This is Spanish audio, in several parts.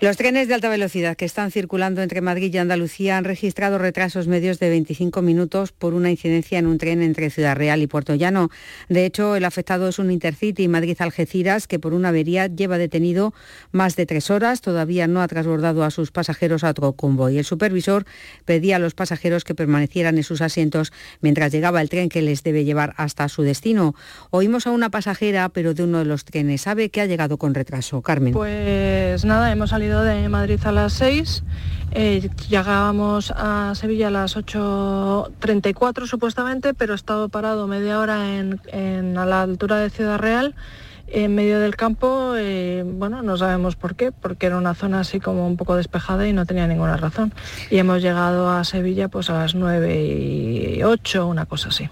Los trenes de alta velocidad que están circulando entre Madrid y Andalucía han registrado retrasos medios de 25 minutos por una incidencia en un tren entre Ciudad Real y Puerto Llano. De hecho, el afectado es un Intercity Madrid-Algeciras que por una avería lleva detenido más de tres horas. Todavía no ha transbordado a sus pasajeros a otro convoy. El supervisor pedía a los pasajeros que permanecieran en sus asientos mientras llegaba el tren que les debe llevar hasta su destino. Oímos a una pasajera, pero de uno de los trenes. ¿Sabe que ha llegado con retraso? Carmen. Pues nada, hemos salido de Madrid a las 6, eh, llegábamos a Sevilla a las 8.34 supuestamente, pero he estado parado media hora en, a la altura de Ciudad Real en medio del campo, eh, bueno, no sabemos por qué, porque era una zona así como un poco despejada y no tenía ninguna razón. Y hemos llegado a Sevilla pues a las 9 y 8, una cosa así.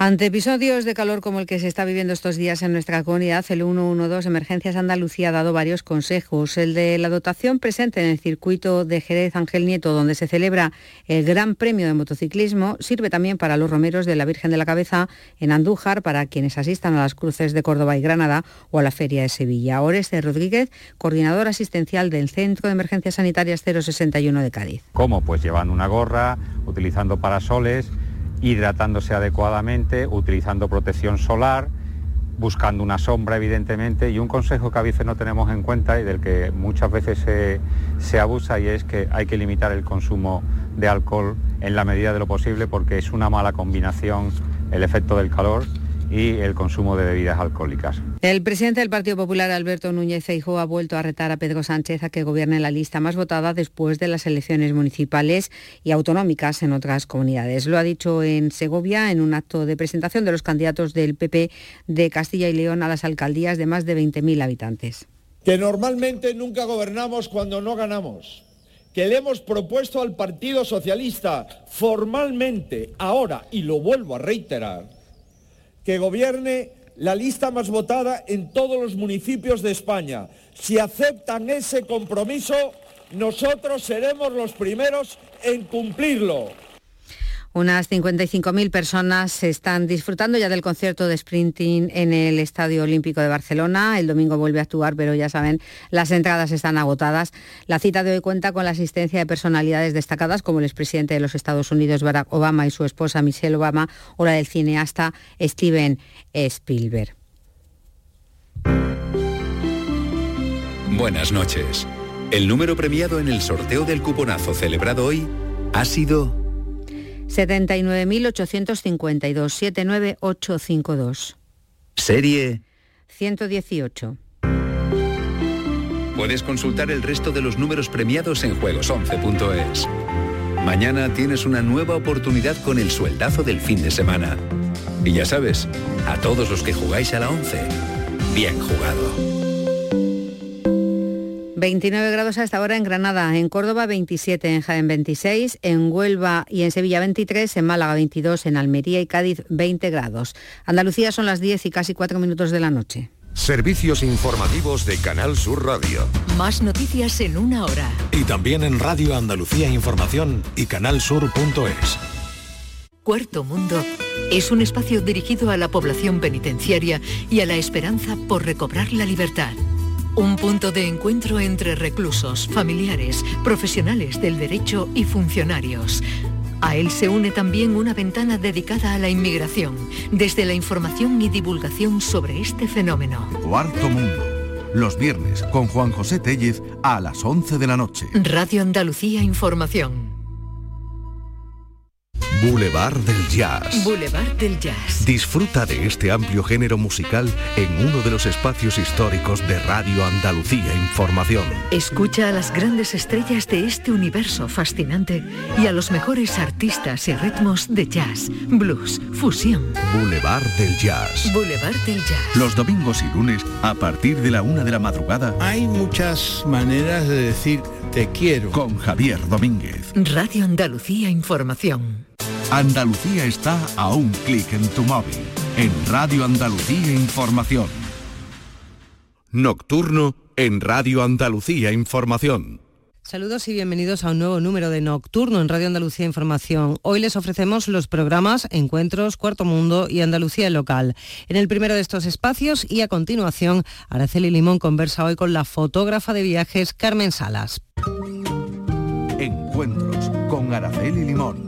Ante episodios de calor como el que se está viviendo estos días en nuestra comunidad, el 112 Emergencias Andalucía ha dado varios consejos. El de la dotación presente en el circuito de Jerez Ángel Nieto, donde se celebra el Gran Premio de Motociclismo, sirve también para los romeros de la Virgen de la Cabeza en Andújar, para quienes asistan a las cruces de Córdoba y Granada o a la Feria de Sevilla. Oreste Rodríguez, coordinador asistencial del Centro de Emergencias Sanitarias 061 de Cádiz. ¿Cómo? Pues llevando una gorra, utilizando parasoles hidratándose adecuadamente, utilizando protección solar, buscando una sombra evidentemente y un consejo que a veces no tenemos en cuenta y del que muchas veces se, abusa y es que hay que limitar el consumo de alcohol en la medida de lo posible porque es una mala combinación el efecto del calor y el consumo de bebidas alcohólicas. El presidente del Partido Popular, Alberto Núñez Feijóo, ha vuelto a retar a Pedro Sánchez a que gobierne la lista más votada después de las elecciones municipales y autonómicas en otras comunidades. Lo ha dicho en Segovia en un acto de presentación de los candidatos del PP de Castilla y León a las alcaldías de más de 20.000 habitantes. Que normalmente nunca gobernamos cuando no ganamos que le hemos propuesto al Partido Socialista formalmente ahora, y lo vuelvo a reiterar, que gobierne la lista más votada en todos los municipios de España. Si aceptan ese compromiso, nosotros seremos los primeros en cumplirlo. Unas 55.000 personas están disfrutando ya del concierto de sprinting en el Estadio Olímpico de Barcelona. El domingo vuelve a actuar, pero ya saben, las entradas están agotadas. La cita de hoy cuenta con la asistencia de personalidades destacadas como el expresidente de los Estados Unidos, Barack Obama, y su esposa Michelle Obama, o la del cineasta Steven Spielberg. Buenas noches. El número premiado en el sorteo del cuponazo celebrado hoy ha sido 79.852, 79852. Serie 118. Puedes consultar el resto de los números premiados en juegos11.es. Mañana tienes una nueva oportunidad con el sueldazo del fin de semana. Y ya sabes, a todos los que jugáis a la 11, bien jugado. 29 grados a esta hora en Granada, en Córdoba 27, en Jaén 26, en Huelva y en Sevilla 23, en Málaga 22, en Almería y Cádiz 20 grados. Andalucía son las 10 y casi 4 minutos de la noche. Servicios informativos de Canal Sur Radio. Más noticias en una hora. Y también en Radio Andalucía Información y canalsur.es. Cuarto Mundo es un espacio dirigido a la población penitenciaria y a la esperanza por recobrar la libertad un punto de encuentro entre reclusos, familiares, profesionales del derecho y funcionarios. A él se une también una ventana dedicada a la inmigración, desde la información y divulgación sobre este fenómeno. Cuarto Mundo, los viernes con Juan José Tellez a las 11 de la noche. Radio Andalucía Información. Boulevard del Jazz. Boulevard del Jazz. Disfruta de este amplio género musical en uno de los espacios históricos de Radio Andalucía Información. Escucha a las grandes estrellas de este universo fascinante y a los mejores artistas y ritmos de jazz, blues, fusión. Boulevard del Jazz. Boulevard del Jazz. Los domingos y lunes a partir de la una de la madrugada. Hay muchas maneras de decir te quiero. Con Javier Domínguez. Radio Andalucía Información. Andalucía está a un clic en tu móvil. En Radio Andalucía Información. Nocturno en Radio Andalucía Información. Saludos y bienvenidos a un nuevo número de Nocturno en Radio Andalucía Información. Hoy les ofrecemos los programas Encuentros, Cuarto Mundo y Andalucía Local. En el primero de estos espacios y a continuación, Araceli Limón conversa hoy con la fotógrafa de viajes Carmen Salas. Encuentros con Araceli Limón.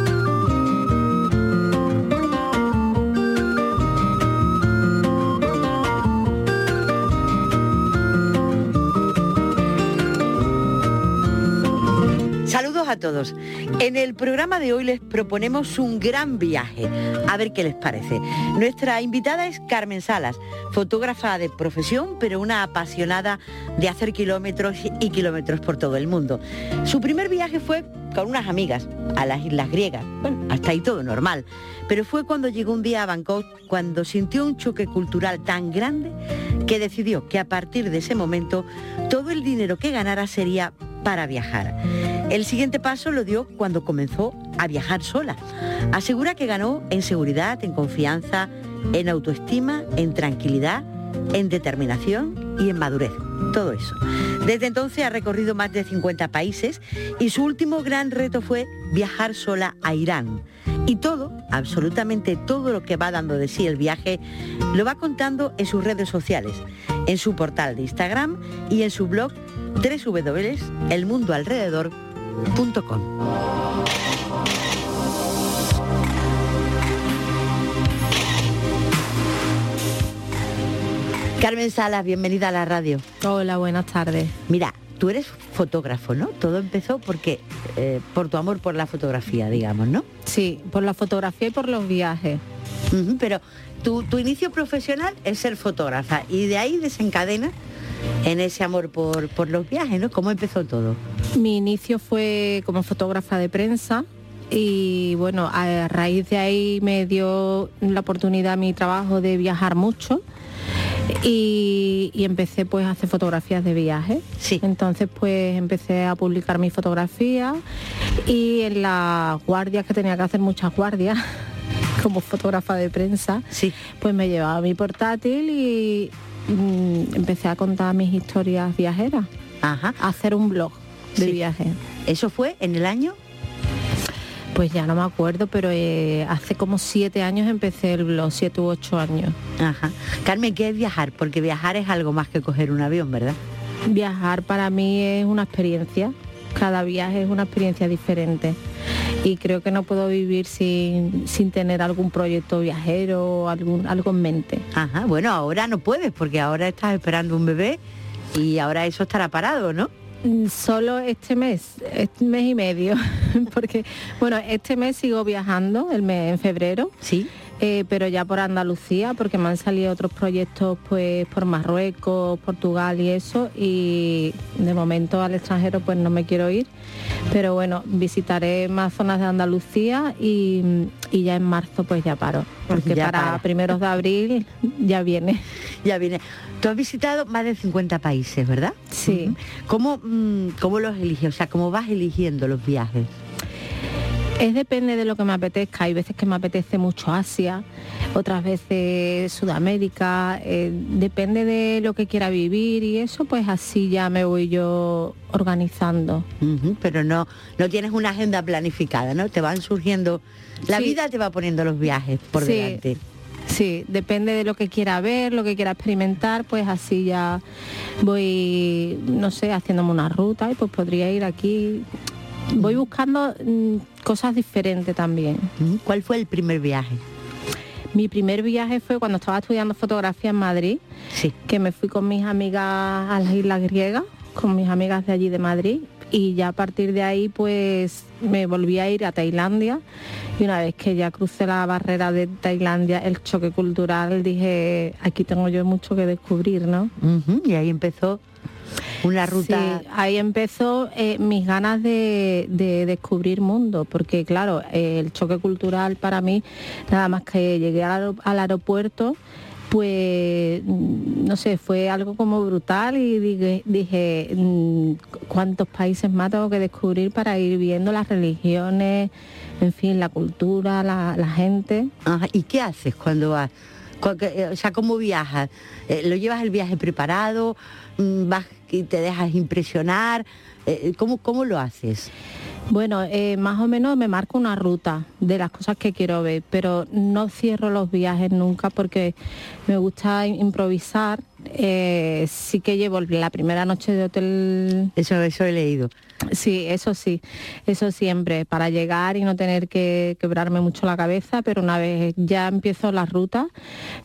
Saludos a todos. En el programa de hoy les proponemos un gran viaje. A ver qué les parece. Nuestra invitada es Carmen Salas, fotógrafa de profesión, pero una apasionada de hacer kilómetros y kilómetros por todo el mundo. Su primer viaje fue con unas amigas a las islas griegas. Bueno, hasta ahí todo normal. Pero fue cuando llegó un día a Bangkok, cuando sintió un choque cultural tan grande que decidió que a partir de ese momento todo el dinero que ganara sería para viajar. El siguiente paso lo dio cuando comenzó a viajar sola. Asegura que ganó en seguridad, en confianza, en autoestima, en tranquilidad, en determinación y en madurez. Todo eso. Desde entonces ha recorrido más de 50 países y su último gran reto fue viajar sola a Irán. Y todo, absolutamente todo lo que va dando de sí el viaje, lo va contando en sus redes sociales, en su portal de Instagram y en su blog www.elmundoalrededor.com. Carmen Salas, bienvenida a la radio. Hola, buenas tardes. Mira, tú eres fotógrafo, ¿no? Todo empezó porque eh, por tu amor por la fotografía, digamos, ¿no? Sí, por la fotografía y por los viajes. Pero tu, tu inicio profesional es ser fotógrafa y de ahí desencadena en ese amor por, por los viajes, ¿no? ¿Cómo empezó todo? Mi inicio fue como fotógrafa de prensa y bueno, a raíz de ahí me dio la oportunidad mi trabajo de viajar mucho y, y empecé pues a hacer fotografías de viaje. Sí. Entonces pues empecé a publicar mis fotografías y en las guardias que tenía que hacer muchas guardias como fotógrafa de prensa, Sí. pues me llevaba mi portátil y mm, empecé a contar mis historias viajeras, Ajá. a hacer un blog de Sí. viaje. ¿Eso fue en el año? Pues ya no me acuerdo, pero eh, hace como siete años empecé el blog, siete u ocho años. Ajá. Carmen, ¿qué es viajar? Porque viajar es algo más que coger un avión, ¿verdad? Viajar para mí es una experiencia, cada viaje es una experiencia diferente y creo que no puedo vivir sin, sin tener algún proyecto viajero, algún, algo en mente. Ajá. Bueno, ahora no puedes porque ahora estás esperando un bebé y ahora eso estará parado, ¿no? Mm, Solo este mes, este mes y medio, porque bueno, este mes sigo viajando, el mes en febrero, Sí. Eh, pero ya por Andalucía, porque me han salido otros proyectos pues por Marruecos, Portugal y eso, y de momento al extranjero pues no me quiero ir, pero bueno, visitaré más zonas de Andalucía y, y ya en marzo pues ya paro, porque Ya para para. primeros de abril ya viene. Ya viene. Tú has visitado más de 50 países, ¿verdad? Sí. ¿Cómo, mm, ¿Cómo los eliges? O sea, ¿cómo vas eligiendo los viajes? Es depende de lo que me apetezca. Hay veces que me apetece mucho Asia, otras veces Sudamérica. eh, depende de lo que quiera vivir y eso, pues así ya me voy yo organizando. Pero no, no tienes una agenda planificada, ¿no? Te van surgiendo... La Sí. vida te va poniendo los viajes por Sí. delante. Sí, depende de lo que quiera ver, lo que quiera experimentar, pues así ya voy, no sé, haciéndome una ruta y pues podría ir aquí. Voy buscando mm, cosas diferentes también. ¿Cuál fue el primer viaje? Mi primer viaje fue cuando estaba estudiando fotografía en Madrid, Sí. que me fui con mis amigas a las islas griegas, con mis amigas de allí de Madrid, y ya a partir de ahí pues me volví a ir a Tailandia y una vez que ya crucé la barrera de Tailandia, el choque cultural, dije, aquí tengo yo mucho que descubrir, ¿no? Y ahí empezó una ruta... Sí, ahí empezó eh, mis ganas de, de descubrir mundo, porque claro, eh, el choque cultural para mí, nada más que llegué al, aero- al aeropuerto, pues mm, no sé, fue algo como brutal y dije, dije mm, cuántos países más tengo que descubrir para ir viendo las religiones, en fin, la cultura, la, la gente. Ajá, ¿Y qué haces cuando vas? Eh, O sea, ¿cómo viajas? Eh, ¿Lo llevas el viaje preparado? Mm, ¿Vas y te dejas impresionar? Eh, ¿cómo, ¿Cómo lo haces? Bueno, eh, más o menos me marco una ruta de las cosas que quiero ver, pero no cierro los viajes nunca porque me gusta improvisar. Eh, sí que llevo la primera noche de hotel. Eso, eso he leído. Sí, eso sí, eso siempre, para llegar y no tener que quebrarme mucho la cabeza, pero una vez ya empiezo la ruta,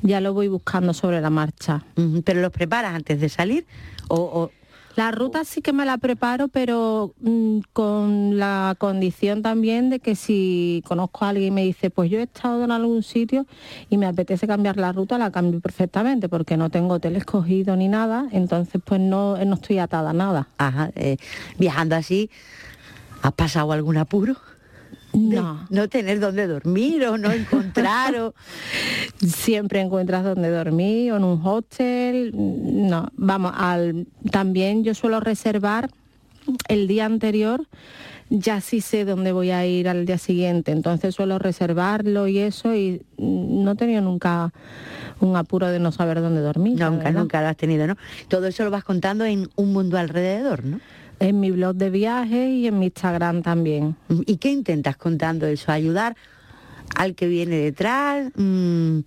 ya lo voy buscando sobre la marcha. ¿Pero los preparas antes de salir? O... La ruta sí que me la preparo, pero mm, con la condición también de que si conozco a alguien y me dice, pues yo he estado en algún sitio y me apetece cambiar la ruta, la cambio perfectamente, porque no tengo hotel escogido ni nada, entonces pues no, no estoy atada a nada. Ajá, eh, viajando así, ¿has pasado algún apuro? No. no tener dónde dormir o no encontrar o... Siempre encuentras dónde dormir o en un hostel. No, vamos, al, también yo suelo reservar el día anterior ya sí sé dónde voy a ir al día siguiente, entonces suelo reservarlo y eso y no he tenido nunca un apuro de no saber dónde dormir. Nunca, nunca lo has tenido, ¿no? Todo eso lo vas contando en un mundo alrededor, ¿no? En mi blog de viajes y en mi Instagram también. ¿Y qué intentas contando eso? ¿Ayudar al que viene detrás? Mm,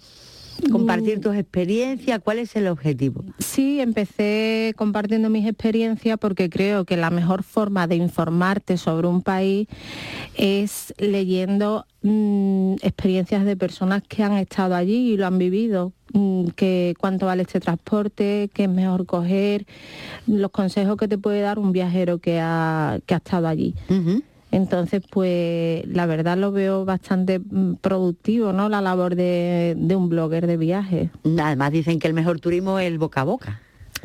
¿Compartir mm. tus experiencias? ¿Cuál es el objetivo? Sí, empecé compartiendo mis experiencias porque creo que la mejor forma de informarte sobre un país es leyendo mm, experiencias de personas que han estado allí y lo han vivido, Mm, que cuánto vale este transporte, qué es mejor coger, los consejos que te puede dar un viajero que ha, que ha estado allí. Entonces, pues la verdad lo veo bastante mm, productivo, ¿no? La labor de, de un blogger de viajes. Además dicen que el mejor turismo es el boca a boca.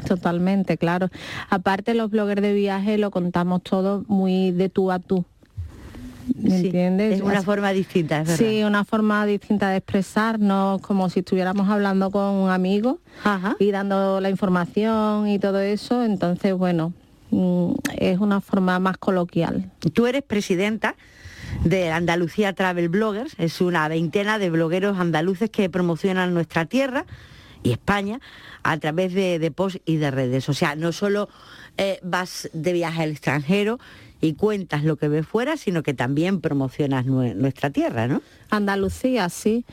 Totalmente, claro. Aparte los bloggers de viaje lo contamos todo muy de tú a tú. ¿Me entiendes? Es una forma distinta, es Sí, una forma distinta de expresarnos, como si estuviéramos hablando con un amigo y dando la información y todo eso. Entonces, bueno, es una forma más coloquial. Tú eres presidenta de Andalucía Travel Bloggers, es una veintena de blogueros andaluces que promocionan nuestra tierra y España a través de, de posts y de redes. O sea, no solo eh, vas de viaje al extranjero y cuentas lo que ves fuera, sino que también promocionas nuestra tierra, ¿no? Andalucía, sí.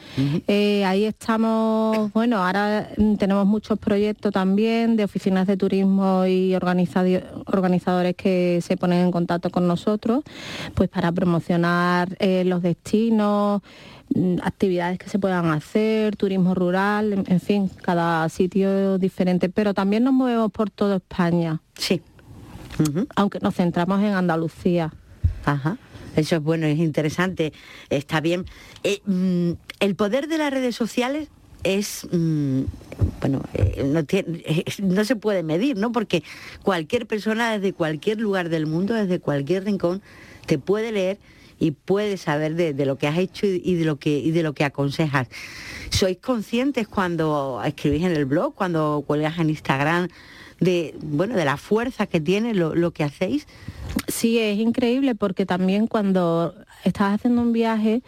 Eh, ahí estamos, bueno, ahora mm, tenemos muchos proyectos también de oficinas de turismo y organizadores que se ponen en contacto con nosotros, pues para promocionar eh, los destinos mm, actividades que se puedan hacer, turismo rural, en fin, cada sitio diferente, pero también nos movemos por toda España. Sí aunque nos centramos en Andalucía. Ajá. Eso es bueno, es interesante, está bien. Eh, mm, el poder de las redes sociales es, mm, bueno, eh, no, eh, no, se puede medir, ¿no? Porque cualquier persona desde cualquier lugar del mundo, desde cualquier rincón, te puede leer y puede saber de, lo que has hecho y, de lo que, y de lo que aconsejas. ¿Sois conscientes cuando escribís en el blog, cuando cuelgas en Instagram, de, bueno, de la fuerza que tiene lo, que hacéis. Sí, es increíble porque también cuando estás haciendo un viaje,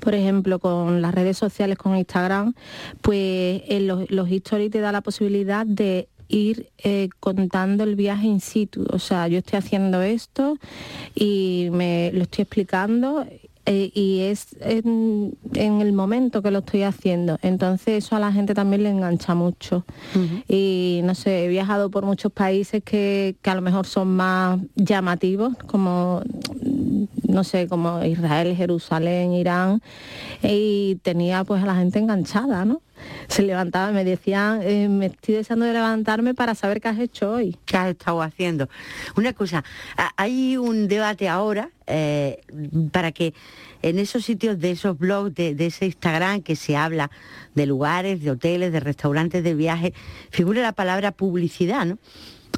por ejemplo, con las redes sociales, con Instagram, pues en los, los stories te da la posibilidad de ir eh, contando el viaje in situ. O sea, yo estoy haciendo esto y me lo estoy explicando eh, y es en, el momento que lo estoy haciendo. Entonces eso a la gente también le engancha mucho. Y no sé, he viajado por muchos países que, que, a lo mejor son más llamativos, como no sé, como Israel, Jerusalén, Irán, y tenía pues a la gente enganchada, ¿no? Se levantaba, me decían, eh, me estoy deseando de levantarme para saber qué has hecho hoy. ¿Qué has estado haciendo? Una cosa, hay un debate ahora eh, para que en esos sitios de esos blogs, de, ese Instagram que se habla de lugares, de hoteles, de restaurantes, de viajes, figure la palabra publicidad, ¿no?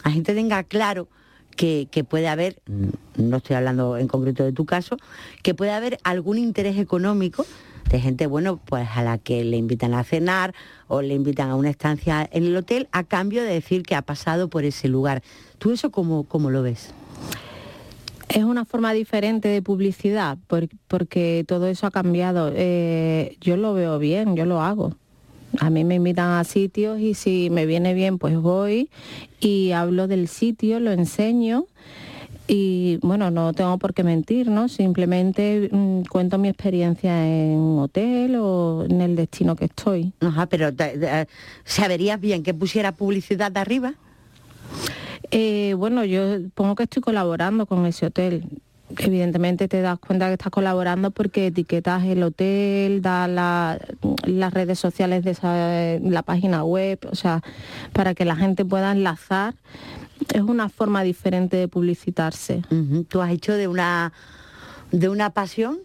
La gente tenga claro que, que, puede haber, no estoy hablando en concreto de tu caso, que puede haber algún interés económico de gente, bueno, pues a la que le invitan a cenar o le invitan a una estancia en el hotel a cambio de decir que ha pasado por ese lugar. ¿Tú eso cómo, cómo lo ves? Es una forma diferente de publicidad porque todo eso ha cambiado. Eh, yo lo veo bien, yo lo hago. A mí me invitan a sitios y si me viene bien, pues voy y hablo del sitio, lo enseño y bueno, no tengo por qué mentir, ¿no? Simplemente mm, cuento mi experiencia en un hotel o en el destino que estoy. Ajá, pero ¿saberías bien que pusiera publicidad de arriba? Eh, bueno, yo pongo que estoy colaborando con ese hotel. Evidentemente te das cuenta que estás colaborando porque etiquetas el hotel, das las redes sociales de la página web, o sea, para que la gente pueda enlazar es una forma diferente de publicitarse. Tú has hecho de una de una pasión,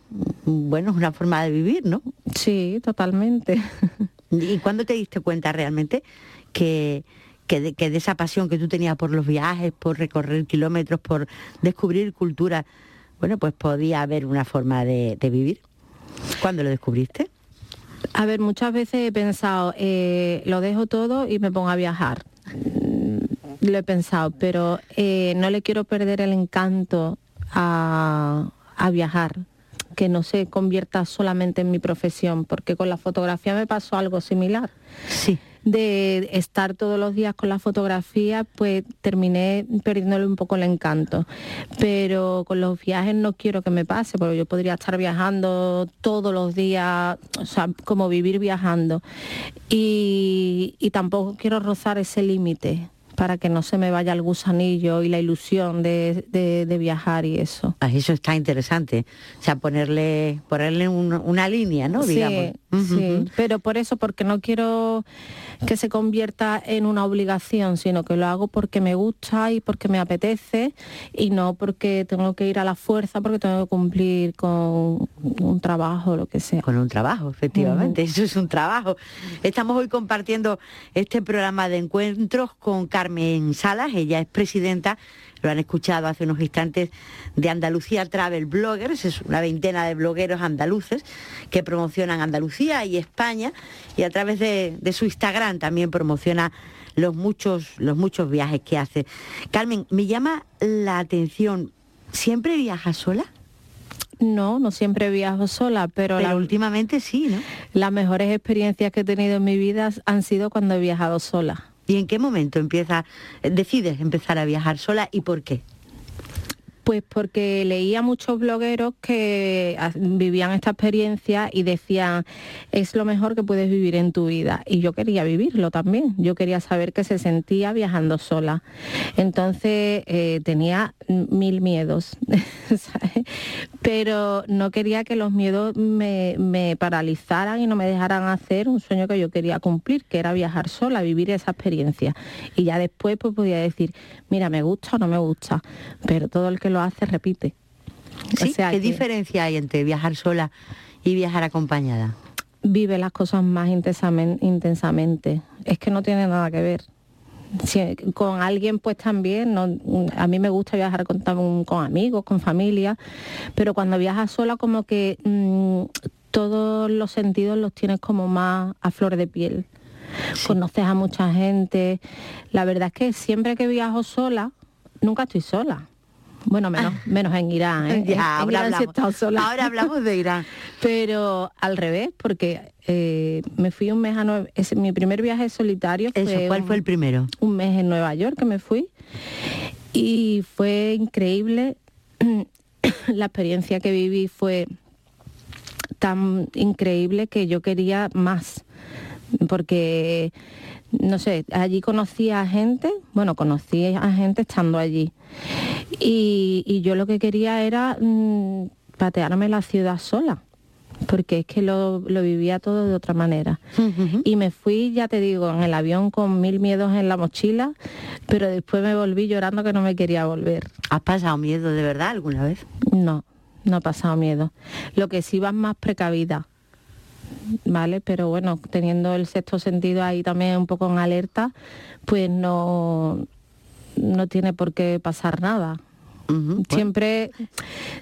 bueno, es una forma de vivir, ¿no? Sí, totalmente. ¿Y cuándo te diste cuenta realmente que, que, de, esa pasión que tú tenías por los viajes, por recorrer kilómetros, por descubrir cultura, bueno, pues podía haber una forma de, vivir? ¿Cuándo lo descubriste? A ver, muchas veces he pensado, eh, lo dejo todo y me pongo a viajar lo he pensado, pero eh, no le quiero perder el encanto a, viajar, que no se convierta solamente en mi profesión, porque con la fotografía me pasó algo similar. Sí. De estar todos los días con la fotografía, pues terminé perdiéndole un poco el encanto. Pero con los viajes no quiero que me pase, porque yo podría estar viajando todos los días, o sea, como vivir viajando. y tampoco quiero rozar ese límite para que no se me vaya el gusanillo y la ilusión de, viajar y eso. Ah, eso está interesante. O sea, ponerle, ponerle una línea, ¿no? Sí, sí, pero por eso, porque no quiero que se convierta en una obligación, sino que lo hago porque me gusta y porque me apetece y no porque tengo que ir a la fuerza, porque tengo que cumplir con un trabajo, lo que sea. Con un trabajo, efectivamente, eso es un trabajo. Estamos hoy compartiendo este programa de encuentros con Carmen Salas, ella es presidenta lo han escuchado hace unos instantes, de Andalucía Travel Bloggers, es una veintena de blogueros andaluces que promocionan Andalucía y España y a través de, su Instagram también promociona los muchos, los muchos viajes que hace. Carmen, me llama la atención, ¿siempre viajas sola? No, no siempre viajo sola, pero, pero últimamente sí, ¿no? Las mejores experiencias que he tenido en mi vida han sido cuando he viajado sola. ¿Y en qué momento empieza, decides empezar a viajar sola y por qué? Pues porque leía muchos blogueros que vivían esta experiencia y decían, es lo mejor que puedes vivir en tu vida. Y yo quería vivirlo también. Yo quería saber qué se sentía viajando sola. Entonces eh, tenía mil miedos, pero no quería que los miedos me, me paralizaran y no me dejaran hacer un sueño que yo quería cumplir, que era viajar sola, vivir esa experiencia. Y ya después pues podía decir, mira, me gusta o no me gusta, pero todo el que lo hace repite. ¿Qué diferencia hay entre viajar sola y viajar acompañada? Vive las cosas más intensamente. Es que no tiene nada que ver. con alguien pues también, a mí me gusta viajar con, con, amigos, con familia, pero cuando viajas sola como que mm, todos los sentidos los tienes como más a flor de piel. Conoces a mucha gente. La verdad es que siempre que viajo sola, nunca estoy sola. Bueno, menos, menos en Irán, ¿eh? ahora, hablamos. ahora hablamos de Irán. Pero al revés, porque eh, me fui un mes a Nueva Mi primer viaje solitario fue... ¿Cuál fue el primero? Un mes en Nueva York que me fui. Y fue increíble. La experiencia que viví fue tan increíble que yo quería más. Porque no sé, allí conocí a gente, bueno, conocí a gente estando allí. Y, yo lo que quería era mm, patearme la ciudad sola, porque es que lo, vivía todo de otra manera. Y me fui, ya te digo, en el avión con mil miedos en la mochila, pero después me volví llorando que no me quería volver. ¿Has pasado miedo de verdad alguna vez? No, no he pasado miedo. Lo que sí vas más precavida ¿vale? Pero bueno, teniendo el sexto sentido ahí también un poco en alerta, pues no, no tiene por qué pasar nada. Siempre,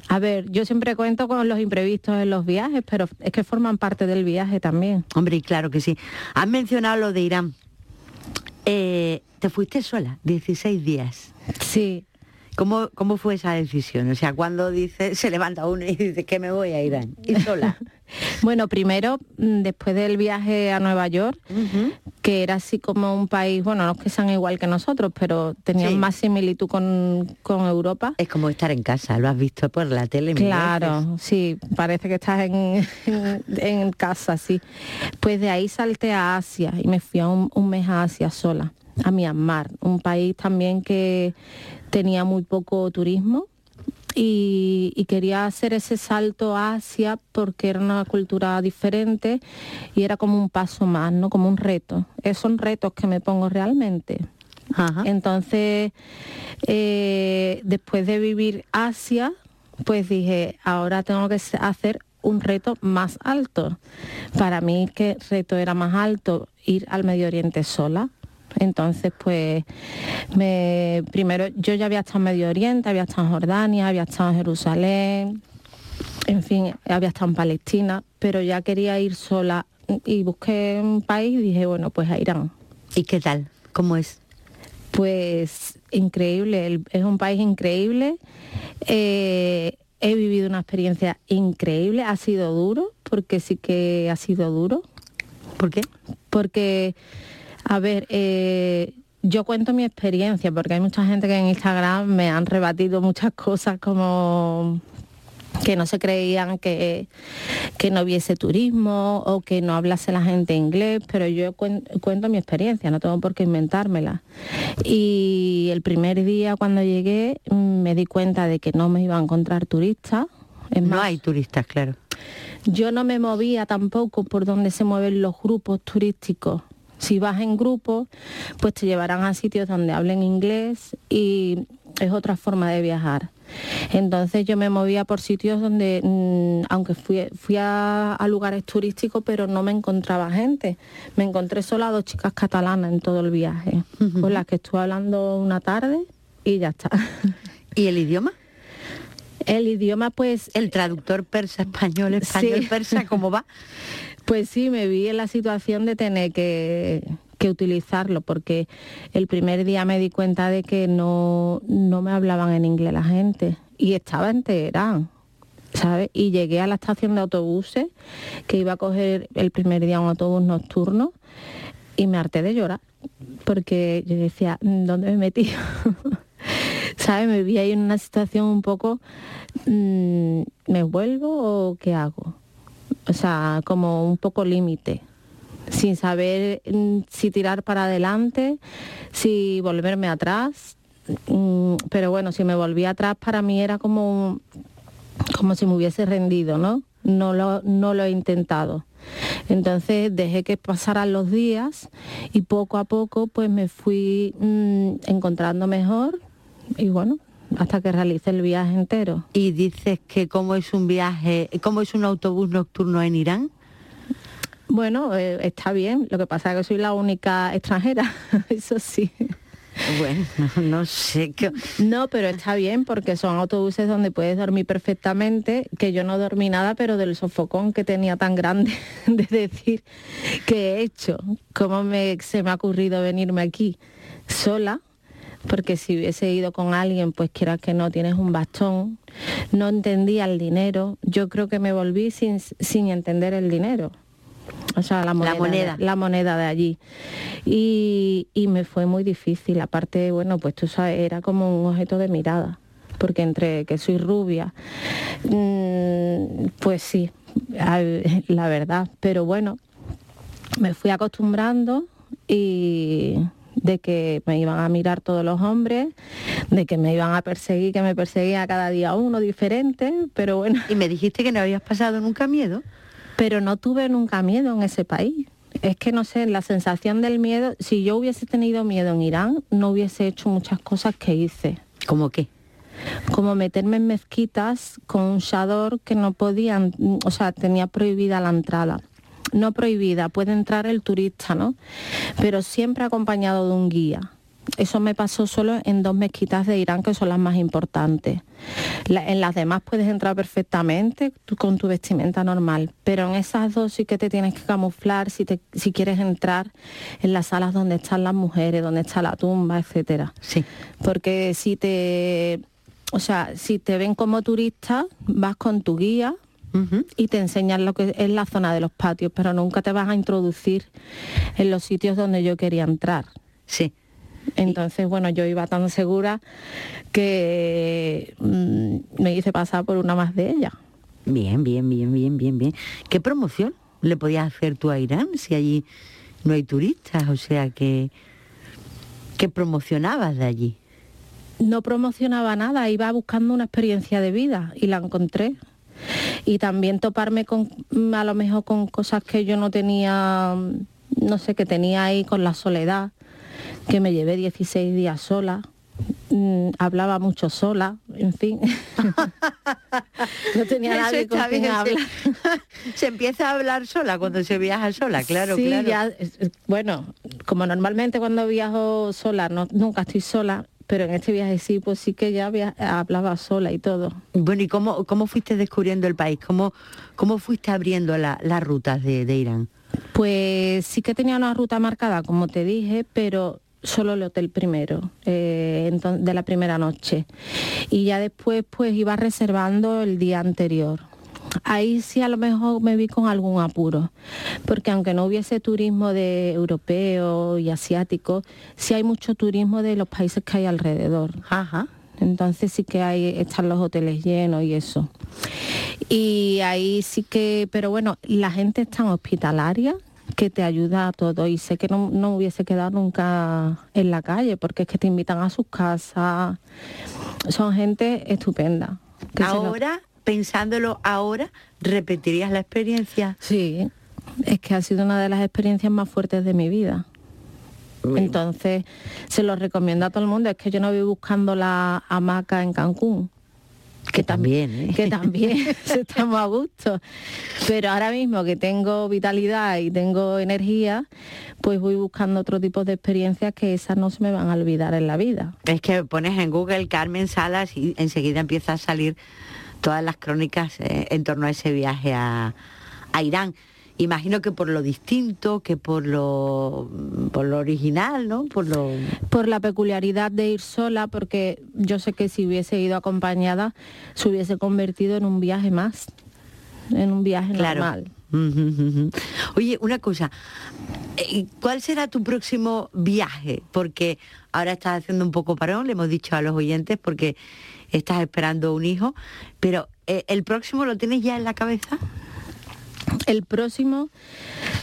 a ver, yo siempre cuento con los imprevistos en los viajes, pero es que forman parte del viaje también. Hombre, claro que sí. Has mencionado lo de Irán. Eh, ¿Te fuiste sola? 16 días. Sí. ¿Cómo, ¿Cómo fue esa decisión? O sea, cuando dice, se levanta uno y dice que me voy a Irán, y sola. Bueno, primero, mm, después del viaje a Nueva York, que era así como un país, bueno, no es que sean igual que nosotros, pero tenían Sí. más similitud con, con Europa. Es como estar en casa, lo has visto por la tele. Claro, sí, parece que estás en, en- en casa, sí. Pues de ahí salté a Asia y me fui a un, un mes a Asia sola, a Myanmar, un país también que tenía muy poco turismo y, y quería hacer ese salto a Asia porque era una cultura diferente y era como un paso más, ¿no? Como un reto. Eh, son retos que me pongo realmente. Entonces, eh, después de vivir Asia, pues dije, ahora tengo que hacer un reto más alto. Para mí, ¿qué reto era más alto? Ir al Medio Oriente sola. Entonces, pues, me, primero yo ya había estado en Medio Oriente, había estado en Jordania, había estado en Jerusalén, en fin, había estado en Palestina, pero ya quería ir sola y busqué un país y dije, bueno, pues a Irán. ¿Y qué tal? ¿Cómo es? Pues increíble, es un país increíble. Eh, he vivido una experiencia increíble, ha sido duro, porque sí que ha sido duro. ¿Por qué? Porque, a ver, eh, yo cuento mi experiencia, porque hay mucha gente que en Instagram me han rebatido muchas cosas como que no se creían que, que no hubiese turismo o que no hablase la gente inglés, pero yo cuen- cuento mi experiencia, no tengo por qué inventármela. Y el primer día cuando llegué mm, me di cuenta de que no me iba a encontrar turistas. Es No más, hay turistas, claro. yo no me movía tampoco por donde se mueven los grupos turísticos. Si vas en grupo, pues te llevarán a sitios donde hablen inglés y es otra forma de viajar. Entonces yo me movía por sitios donde, mm, aunque fui, fui a, a lugares turísticos, pero no me encontraba gente. Me encontré solo a dos chicas catalanas en todo el viaje, con las que estuve hablando una tarde y ya está. ¿Y el idioma? El idioma, pues... El traductor persa-español, español-persa, ¿cómo va? Pues sí, me vi en la situación de tener que, utilizarlo, porque el primer día me di cuenta de que no, no me hablaban en inglés la gente. Y estaba en Teherán, ¿sabes? Y llegué a la estación de autobuses, que iba a coger el primer día un autobús nocturno, y me harté de llorar, porque yo decía, ¿dónde me metido? ¿Sabes? Me vi ahí en una situación un poco, mm, ¿me vuelvo o qué hago? O sea, como un poco límite, sin saber mm, si tirar para adelante, si volverme atrás. Mm, Pero bueno, si me volví atrás para mí era como, como si me hubiese rendido, ¿no? No lo, no lo he intentado. Entonces dejé que pasaran los días y poco a poco pues me fui mm, encontrando mejor y bueno, hasta que realicé el viaje entero. Y dices que cómo es un viaje, cómo es un autobús nocturno en Irán. Bueno, eh, está bien, lo que pasa es que soy la única extranjera, eso sí. Bueno, no, no sé qué. No, pero está bien porque son autobuses donde puedes dormir perfectamente, que yo no dormí nada, pero del sofocón que tenía tan grande de decir que he hecho, cómo me, se me ha ocurrido venirme aquí sola, porque si hubiese ido con alguien, pues quieras que no, tienes un bastón, no entendía el dinero, yo creo que me volví sin, sin entender el dinero. O sea, la moneda, moneda. De, la moneda de allí. Y, y me fue muy difícil. Aparte, bueno, pues tú sabes, era como un objeto de mirada. Porque entre que soy rubia, mm, pues sí, la verdad. Pero bueno, me fui acostumbrando y de que me iban a mirar todos los hombres, de que me iban a perseguir, que me perseguía cada día uno diferente, pero bueno. Y me dijiste que no habías pasado nunca miedo. Pero no tuve nunca miedo en ese país. Es que no sé, la sensación del miedo, si yo hubiese tenido miedo en Irán, no hubiese hecho muchas cosas que hice. ¿Cómo qué? Como meterme en mezquitas con un shador que no podían, o sea, tenía prohibida la entrada. No prohibida, puede entrar el turista, ¿no? Pero siempre acompañado de un guía. Eso me pasó solo en dos mezquitas de Irán que son las más importantes. La- en las demás puedes entrar perfectamente tú con tu vestimenta normal, pero en esas dos sí que te tienes que camuflar si, te- si quieres entrar en las salas donde están las mujeres, donde está la tumba, etcétera. Sí. Porque si te, o sea, si te ven como turista, vas con tu guía y te enseñan lo que es la zona de los patios, pero nunca te vas a introducir en los sitios donde yo quería entrar. Sí. Entonces, bueno, yo iba tan segura que mm, me hice pasar por una más de ellas. Bien, bien, bien, bien, bien, bien. ¿Qué promoción le podías hacer tú a Irán si allí no hay turistas? O sea, que ¿qué promocionabas de allí? No promocionaba nada, iba buscando una experiencia de vida y la encontré. Y también toparme con, a lo mejor con cosas que yo no tenía, no sé, que tenía ahí con la soledad, que me llevé 16 días sola, mm, hablaba mucho sola, en fin. no tenía Eso nadie con quien hablar. Se empieza a hablar sola cuando se viaja sola, claro, sí, claro. ya, bueno, como normalmente cuando viajo sola, no, nunca estoy sola, pero en este viaje sí, pues sí que ya via- hablaba sola y todo. Bueno, ¿y cómo, cómo fuiste descubriendo el país? ¿Cómo, cómo fuiste abriendo la- las rutas de, de Irán? Pues sí que tenía una ruta marcada, como te dije, pero solo el hotel primero, eh, de la primera noche. Y ya después pues iba reservando el día anterior. Ahí sí a lo mejor me vi con algún apuro, porque aunque no hubiese turismo de europeo y asiático, sí hay mucho turismo de los países que hay alrededor. Entonces sí que hay, están los hoteles llenos y eso. Y ahí sí que, pero bueno, la gente es tan hospitalaria que te ayuda a todo y sé que no, no hubiese quedado nunca en la calle porque es que te invitan a sus casas. Son gente estupenda. Ahora, pensándolo ahora, ¿repetirías la experiencia? Sí, es que ha sido una de las experiencias más fuertes de mi vida. Entonces, se lo recomiendo a todo el mundo. Es que yo no voy buscando la hamaca en Cancún. Que también, ¿eh? Que también estamos a gusto. Pero ahora mismo que tengo vitalidad y tengo energía, pues voy buscando otro tipo de experiencias que esas no se me van a olvidar en la vida. Es que pones en Google Carmen Salas y enseguida empieza a salir todas las crónicas eh, en torno a ese viaje a, a Irán. Imagino que por lo distinto, que por lo, por lo original, ¿no? Por lo... por la peculiaridad de ir sola, porque yo sé que si hubiese ido acompañada se hubiese convertido en un viaje más, en un viaje Claro. normal. Oye, una cosa, eh, ¿cuál será tu próximo viaje? Porque ahora estás haciendo un poco parón, le hemos dicho a los oyentes, porque estás esperando un hijo, pero eh, ¿el próximo lo tienes ya en la cabeza? El próximo,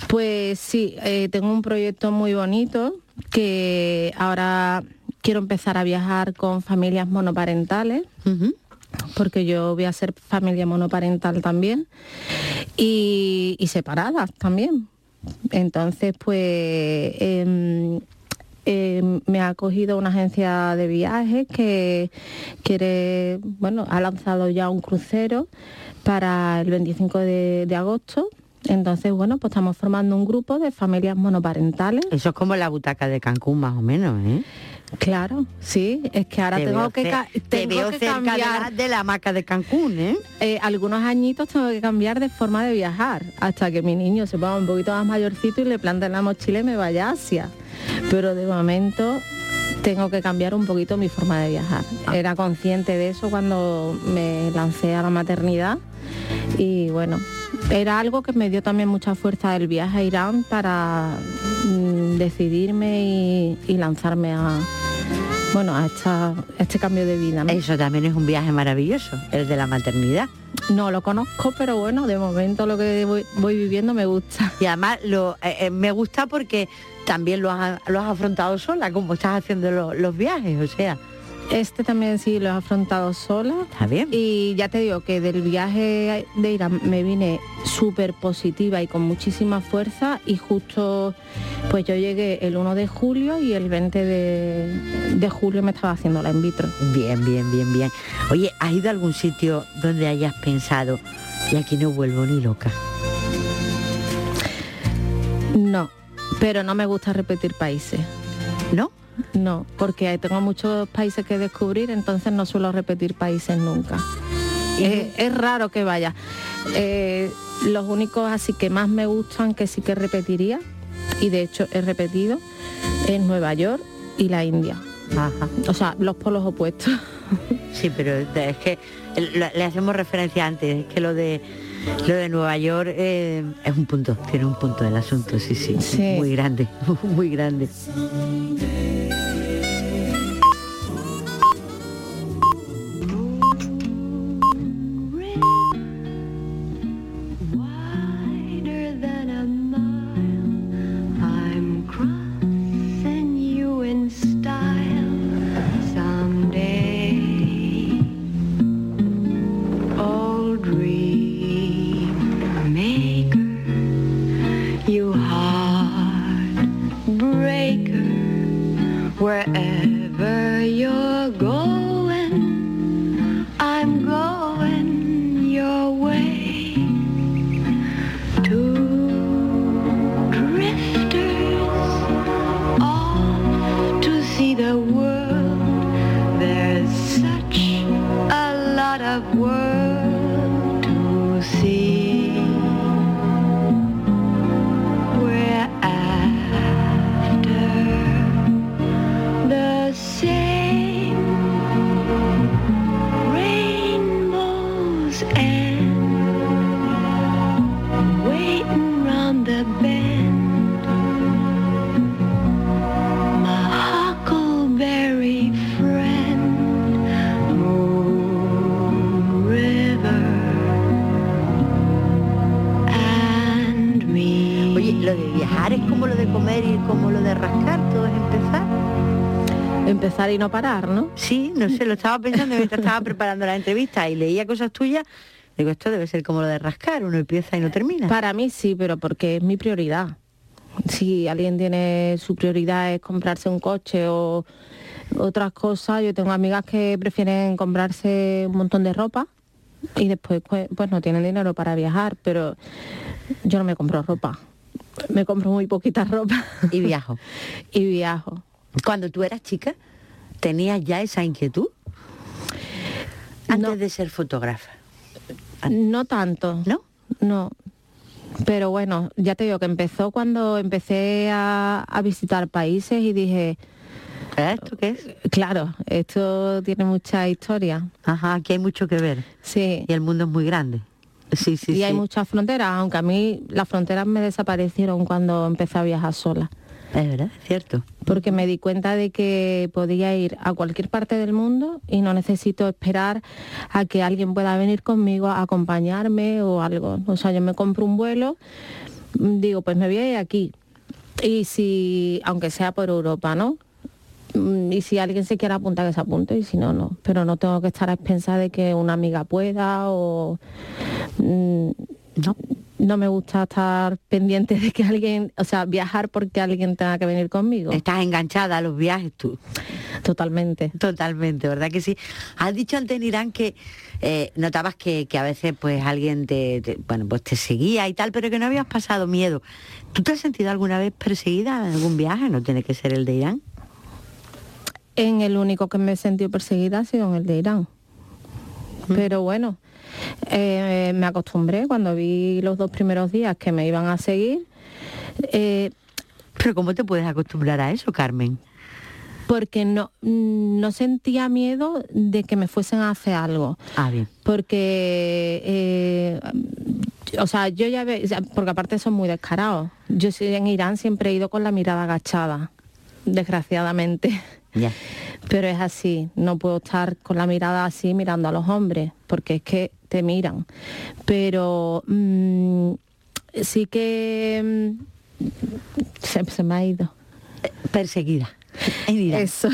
pues sí, eh, tengo un proyecto muy bonito que ahora quiero empezar a viajar con familias monoparentales. porque yo voy a ser familia monoparental también y, y separadas también. Entonces, pues em, em, me ha acogido una agencia de viajes que quiere, bueno, ha lanzado ya un crucero para el 25 de, de agosto. Entonces, bueno, pues estamos formando un grupo de familias monoparentales. Eso es como la butaca de Cancún, más o menos, ¿eh? Claro, sí, es que ahora Te tengo que, te tengo veo que cerca de cambiar la- de la hamaca de Cancún, ¿eh? algunos añitos tengo que cambiar de forma de viajar hasta que mi niño se ponga un poquito más mayorcito y le plante la mochila y me vaya a Asia. Pero de momento tengo que cambiar un poquito mi forma de viajar. Era consciente de eso cuando me lancé a la maternidad y bueno, era algo que me dio también mucha fuerza el viaje a Irán para mm, decidirme y, y lanzarme a bueno a, esta- a este cambio de vida. ¿no? Eso también es un viaje maravilloso, el de la maternidad. No lo conozco, pero bueno, de momento lo que voy, voy viviendo me gusta. Y además lo, eh, eh, me gusta porque también lo has, lo has afrontado sola, como estás haciendo lo- los viajes, o sea. Este también sí lo he afrontado sola. Está bien. Y ya te digo que del viaje de Irán me vine súper positiva y con muchísima fuerza y justo pues yo llegué el 1 de julio y el 20 de, de julio me estaba haciendo la in vitro. Bien, bien, bien, bien. Oye, ¿has ido a algún sitio donde hayas pensado, y aquí no vuelvo ni loca? No, pero no me gusta repetir países. ¿No? No, porque tengo muchos países que descubrir, entonces no suelo repetir países nunca. Es, es raro que vaya. Eh, los únicos así que más me gustan, que sí que repetiría, y de hecho he repetido, es Nueva York y la India. O sea, los polos opuestos. Sí, pero es que le le hacemos referencia antes, es que lo de Lo de Nueva York eh, es un punto, tiene un punto del asunto, sí, sí, muy grande, muy grande. No parar, ¿no? Sí, no sé, lo estaba pensando mientras estaba preparando la entrevista y leía cosas tuyas. Digo, esto debe ser como lo de rascar, uno empieza y no termina. Para mí sí, pero porque es mi prioridad. Si alguien tiene su prioridad es comprarse un coche o otras cosas, yo tengo amigas que prefieren comprarse un montón de ropa y después pues, pues no tienen dinero para viajar, pero yo no me compro ropa. Me compro muy poquita ropa. Y viajo. y viajo. Cuando tú eras chica, ¿tenías ya esa inquietud? Antes de ser fotógrafa. No tanto. ¿No? No. Pero bueno, ya te digo que empezó cuando empecé a, a visitar países y dije... ¿Esto qué es? Claro, esto tiene mucha historia. Ajá, aquí hay mucho que ver. Sí. Y el mundo es muy grande. Sí, sí, y hay sí. muchas fronteras, aunque a mí las fronteras me desaparecieron cuando empecé a viajar sola. Es verdad, es cierto. Porque me di cuenta de que podía ir a cualquier parte del mundo y no necesito esperar a que alguien pueda venir conmigo a acompañarme o algo. O sea, yo me compro un vuelo, digo, pues me voy a ir aquí. Y si, aunque sea por Europa, ¿no? Mm, Y si alguien se quiere apuntar, que se apunte, y si no, no. Pero no tengo que estar a expensas de que una amiga pueda o... mm, No. No me gusta estar pendiente de que alguien, o sea, viajar porque alguien tenga que venir conmigo. Estás enganchada a los viajes tú. Totalmente. Totalmente, ¿verdad que sí? Has dicho antes en Irán que eh, notabas que, que a veces pues alguien te, te- bueno, pues te seguía y tal, pero que no habías pasado miedo. ¿Tú te has sentido alguna vez perseguida en algún viaje? No tiene que ser el de Irán. En el único que me he sentido perseguida ha sido en el de Irán. Pero bueno, eh, me acostumbré cuando vi los dos primeros días que me iban a seguir. eh, Pero ¿cómo te puedes acostumbrar a eso, Carmen? porque no, no sentía miedo de que me fuesen a hacer algo. Ah, bien. porque eh, o sea yo ya ve, porque aparte son muy descarados yo en Irán siempre he ido con la mirada agachada desgraciadamente pero es así no puedo estar con la mirada así mirando a los hombres porque es que te miran pero mm, sí que mm, se, se me ha ido Perseguida. Eso.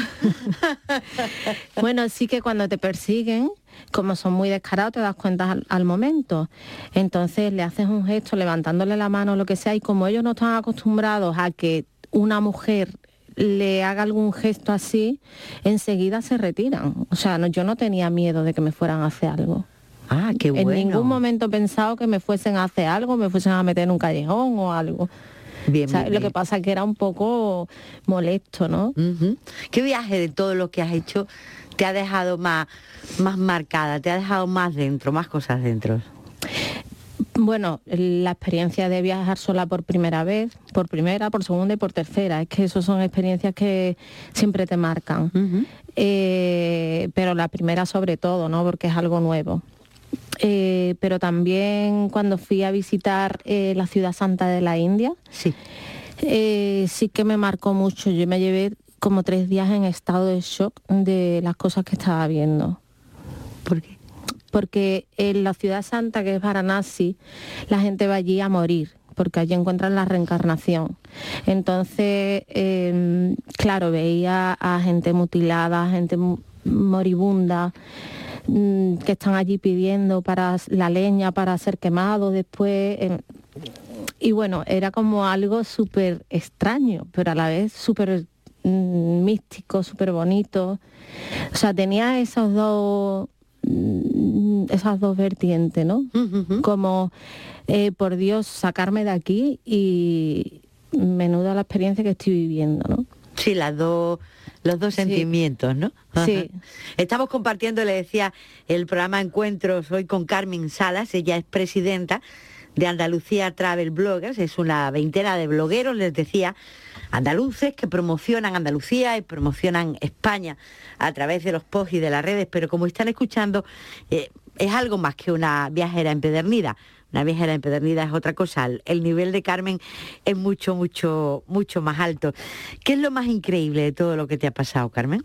bueno, sí que cuando te persiguen, como son muy descarados, te das cuenta al, al momento. Entonces le haces un gesto levantándole la mano lo que sea, y como ellos no están acostumbrados a que una mujer le haga algún gesto así, enseguida se retiran. O sea, no, yo no tenía miedo de que me fueran a hacer algo. Ah, qué En bueno. ningún momento he pensado que me fuesen a hacer algo, me fuesen a meter en un callejón o algo. Bien, O sea, bien, lo que pasa es que era un poco molesto, ¿no? ¿Qué viaje de todo lo que has hecho te ha dejado más, más marcada, te ha dejado más dentro, más cosas dentro? Bueno, la experiencia de viajar sola por primera vez, por primera, por segunda y por tercera, es que esas son experiencias que siempre te marcan. Eh, pero la primera sobre todo, ¿no? Porque es algo nuevo. Eh, pero también cuando fui a visitar eh, la ciudad santa de la India, sí. sí que me marcó mucho. Yo me llevé como tres días en estado de shock de las cosas que estaba viendo. ¿Por qué? Porque en la ciudad santa, que es Varanasi, la gente va allí a morir porque allí encuentran la reencarnación. Entonces, eh, claro, veía a gente mutilada, gente mu- moribunda, mm, que están allí pidiendo para la leña para ser quemado después. eh, y bueno, era como algo súper extraño, pero a la vez súper mm, místico, súper bonito. O sea, tenía esos dos mm, esas dos vertientes, ¿no? Como eh, por Dios sacarme de aquí y menuda la experiencia que estoy viviendo, ¿no? Sí, las dos, los dos sentimientos, ¿no? Sí. Estamos compartiendo, le decía, el programa Encuentros hoy con Carmen Salas, ella es presidenta de Andalucía Travel Bloggers, es una veintena de blogueros, les decía, andaluces que promocionan Andalucía y promocionan España a través de los posts y de las redes, pero como están escuchando, eh, es algo más que una viajera empedernida. Una viajera empedernida es otra cosa. El, el nivel de Carmen es mucho, mucho, mucho más alto. ¿Qué es lo más increíble de todo lo que te ha pasado, Carmen?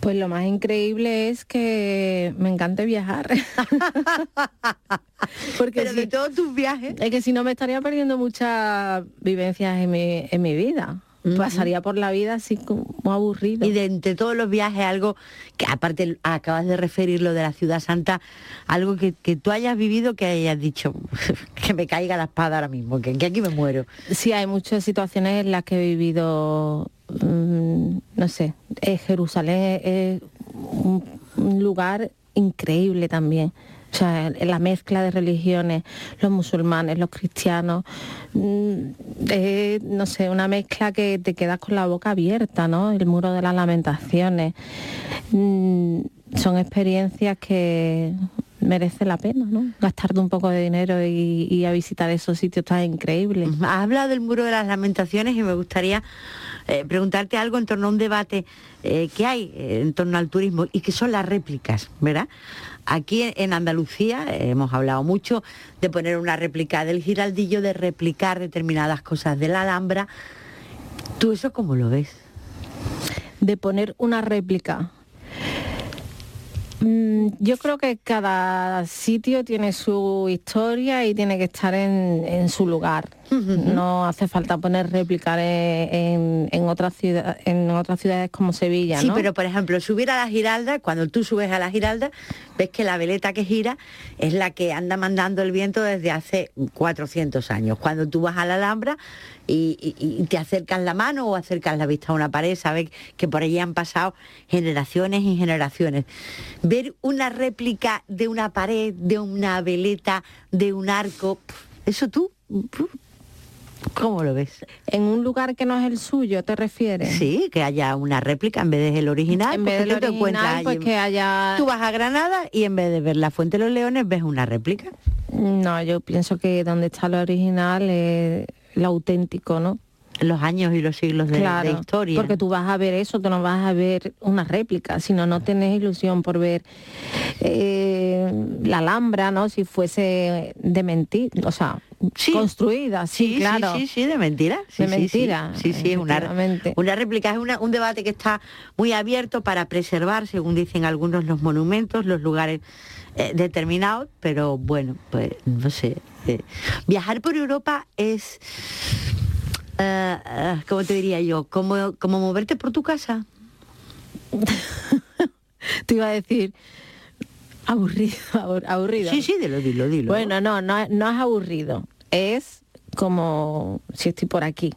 Pues lo más increíble es que me encanta viajar. Porque Pero de todos tus viajes. Es que si no me estaría perdiendo muchas vivencias en mi, en mi vida. Pasaría por la vida así como aburrido. Y de entre todos los viajes, algo que aparte acabas de referir lo de la ciudad santa, algo que, que tú hayas vivido que hayas dicho que me caiga la espada ahora mismo, que, que aquí me muero. Sí, hay muchas situaciones en las que he vivido, mm, no sé, eh, Jerusalén es un, un lugar increíble también. O sea, la mezcla de religiones, los musulmanes, los cristianos, mm, no sé, una mezcla que te quedas con la boca abierta, ¿no? El muro de las lamentaciones. Mm, son experiencias que merece la pena, ¿no? Gastarte un poco de dinero y, a visitar esos sitios tan increíbles. Has hablado del muro de las lamentaciones y me gustaría eh, preguntarte algo en torno a un debate eh, que hay eh, en torno al turismo y que son las réplicas, ¿verdad? Aquí en- Andalucía hemos hablado mucho de poner una réplica del giraldillo, de replicar determinadas cosas de la Alhambra. ¿Tú eso cómo lo ves? de poner una réplica. Mm, Yo creo que cada sitio tiene su historia y tiene que estar en, en su lugar. No hace falta poner réplica en, en, ciudad- en otras ciudades como Sevilla, Sí, ¿no? pero por ejemplo, subir a la Giralda, cuando tú subes a la Giralda, ves que la veleta que gira es la que anda mandando el viento desde hace 400 años. Cuando tú vas a la Alhambra y, y- y te acercas la mano o acercas la vista a una pared, sabes que por allí han pasado generaciones y generaciones. Ver una réplica de una pared, de una veleta, de un arco, eso tú, ¿cómo lo ves? En un lugar que no es el suyo, ¿te refieres? Sí, que haya una réplica en vez del original. En vez del ¿qué te encuentras original, allí pues que haya... Tú vas a Granada y en vez de ver la Fuente de los Leones ves una réplica. No, yo pienso que donde está lo original es lo auténtico, ¿no? Los años y los siglos de, claro, de historia. Porque tú vas a ver eso, tú no vas a ver una réplica, sino no tienes ilusión por ver eh, la Alhambra, ¿no? Si fuese de mentir, o sea, construida, sí, Sí, sí, claro. sí, sí, de mentira. Sí, De sí, sí. mentira, Sí, sí, es una, una réplica. Es una- un debate que está muy abierto para preservar, según dicen algunos, los monumentos, los lugares eh, determinados, pero bueno, pues no sé. eh, viajar por Europa es, eh, eh, ¿cómo te diría yo? Como, como moverte por tu casa. Te iba a decir aburrido, abur- aburrido. Sí, sí, dilo, dilo, dilo. Bueno, no, no, no es aburrido, es como si estoy por aquí,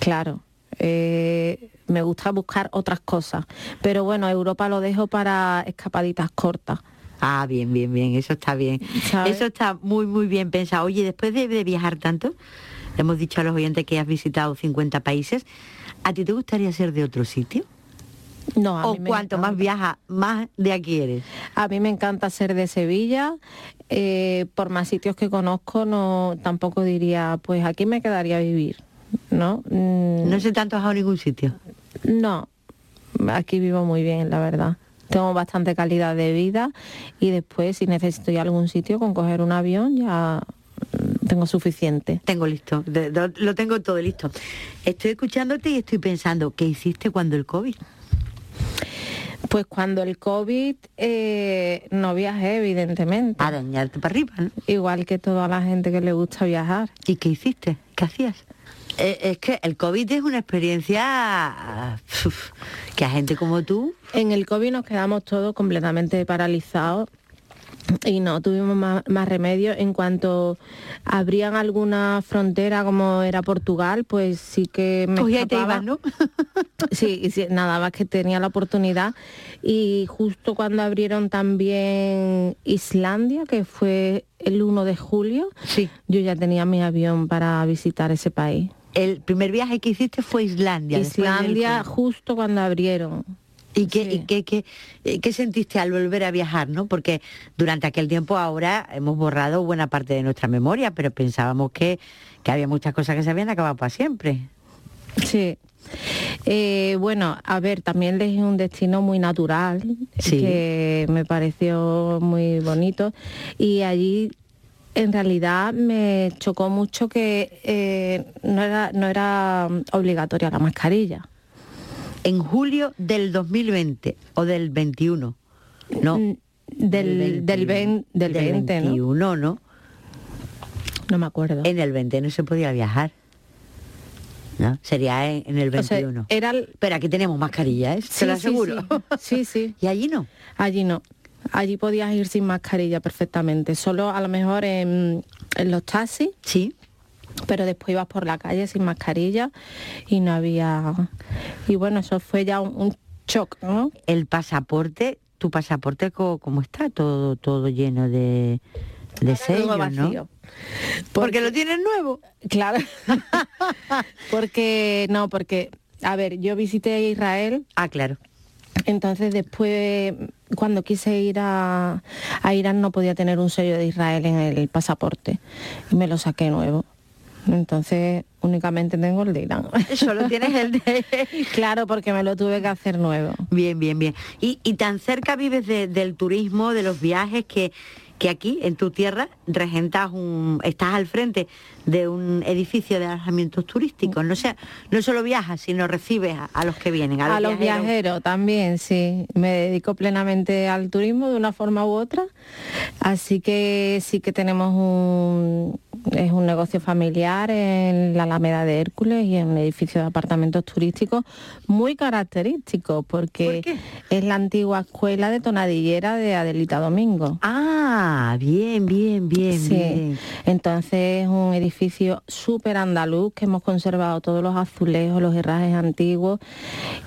claro. Eh, me gusta buscar otras cosas, pero bueno, Europa lo dejo para escapaditas cortas. Ah, bien, bien, bien, eso está bien. ¿Sabes? Eso está muy, muy bien pensado. Oye, después de, de viajar tanto, le hemos dicho a los oyentes que has visitado 50 países, ¿a ti te gustaría ser de otro sitio? No, a ¿O mí cuanto más viajas, más de aquí eres? A mí me encanta ser de Sevilla. eh, por más sitios que conozco, no tampoco diría, pues aquí me quedaría a vivir, ¿no? Mm, No sé tanto a ningún sitio. No, aquí vivo muy bien, la verdad. tengo bastante calidad de vida y después si necesito ir a algún sitio con coger un avión ya tengo suficiente. Tengo listo, de- de- lo tengo todo listo. Estoy escuchándote y estoy pensando, ¿qué hiciste cuando el COVID? Pues cuando el COVID eh, no viajé, evidentemente. A dañarte para arriba, ¿no? Igual que toda la gente que le gusta viajar. ¿Y qué hiciste? ¿Qué hacías? Eh, es que el COVID es una experiencia uf, que a gente como tú... En el COVID nos quedamos todos completamente paralizados y no tuvimos más, más remedio. En cuanto abrían alguna frontera como era Portugal, pues sí que me Cogía y te escapaba. ibas, ¿no? Sí, sí, nada más que tenía la oportunidad. Y justo cuando abrieron también Islandia, que fue el 1 de julio, yo ya tenía mi avión para visitar ese país. El primer viaje que hiciste fue Islandia. del Islandia justo cuando abrieron. ¿Y qué, y qué, qué- eh, qué sentiste al volver a viajar, no? Porque durante aquel tiempo ahora hemos borrado buena parte de nuestra memoria, pero pensábamos que, que había muchas cosas que se habían acabado para siempre. Sí. Eh, bueno, a ver, también es un destino muy natural, Sí. que me pareció muy bonito. Y allí en realidad me chocó mucho que eh, no, era, no era obligatoria la mascarilla. En julio del 2020 o del 21, ¿no? Mm, Del, del, ven- del 20, ¿no? 21, ¿no? No me acuerdo. En el 20 no se podía viajar. ¿No? Sería en, en el O sea, 21. era el- Pero aquí tenemos mascarillas, ¿eh? Sí, te lo sí, aseguro. Sí, sí. ¿Y allí no? Allí no. Allí podías ir sin mascarilla perfectamente. Solo a lo mejor en, en los taxis. Sí. Pero después ibas por la calle sin mascarilla y no había... Y bueno, eso fue ya un, un shock, ¿no? El pasaporte, tu pasaporte, ¿cómo está? Todo, todo lleno de, de sellos, ¿no? vacío. Porque lo tienes nuevo. Claro. porque, no, porque, a ver, yo visité Israel. Ah, claro. Entonces después, cuando quise ir a, a Irán, no podía tener un sello de Israel en el pasaporte. Y me lo saqué nuevo. Entonces únicamente tengo el de Irán. Solo tienes el de... claro, porque me lo tuve que hacer nuevo. Bien, bien, bien. Y, y tan cerca vives de- del turismo, de los viajes, que, que aquí, en tu tierra, regentas un... estás al frente de un edificio de alojamientos turísticos. No, sea, no solo viajas, sino recibes a, a los que vienen, a los, A los viajeros también, sí. Me dedico plenamente al turismo de una forma u otra. Así que sí que tenemos un, es un negocio familiar en la Alameda de Hércules y en un edificio de apartamentos turísticos muy característico porque es la antigua escuela de tonadillera de Adelita Domingo. Ah, bien, bien, bien, Sí. bien. Entonces es un edificio súper andaluz que hemos conservado todos los azulejos, los herrajes antiguos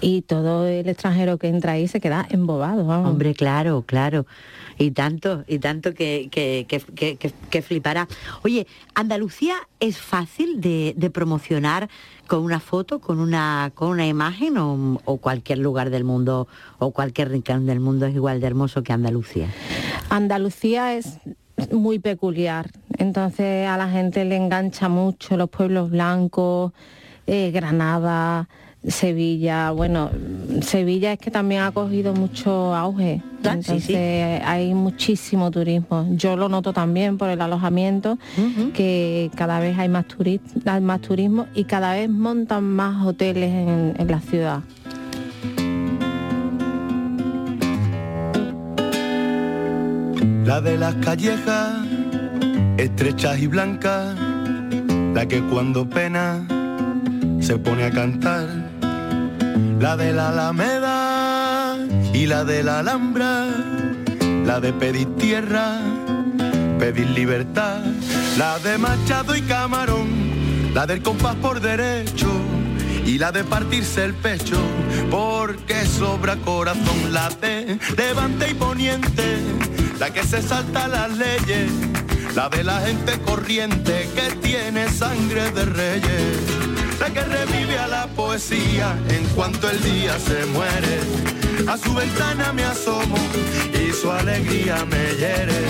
y todo el extranjero que entra ahí se queda embobado. vamos. Hombre, claro, claro. Y tanto, y tanto que, que, que, que- flipará. Oye, ¿Andalucía es fácil de, de promocionar con una foto, con una, con una imagen o, o cualquier lugar del mundo o cualquier rincón del mundo es igual de hermoso que Andalucía? Andalucía es muy peculiar, entonces a la gente le engancha mucho los pueblos blancos, eh, Granada, Sevilla. Bueno, Sevilla es que también ha cogido mucho auge, Ah, sí, entonces sí. hay muchísimo turismo. Yo lo noto también por el alojamiento, que cada vez hay más, hay más turismo y cada vez montan más hoteles en, en la ciudad. La de las callejas, estrechas y blancas, la que cuando pena se pone a cantar. La de la Alameda y la de la Alhambra, la de pedir tierra, pedir libertad. La de Machado y Camarón, la del compás por derecho y la de partirse el pecho, porque sobra corazón. La de Levante y Poniente, la que se salta las leyes, la de la gente corriente que tiene sangre de reyes, la que revive a la poesía en cuanto el día se muere. A su ventana me asomo y su alegría me hiere.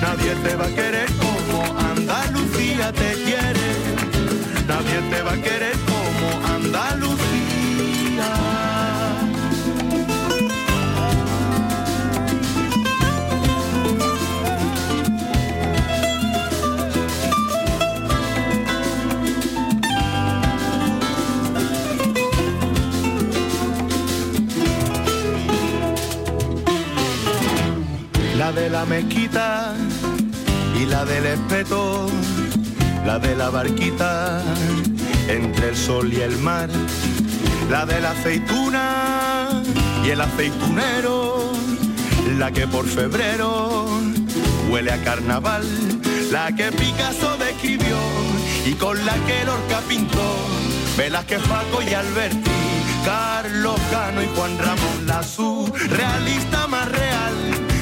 Nadie te va a querer como Andalucía te quiere. Nadie te va a querer como Andalucía. La mezquita y la del espeto, la de la barquita entre el sol y el mar, la de la aceituna y el aceitunero, la que por febrero huele a carnaval, la que Picasso describió y con la que Lorca pintó, Velázquez, Paco y Alberti, Carlos Cano y Juan Ramón, la surrealista más real,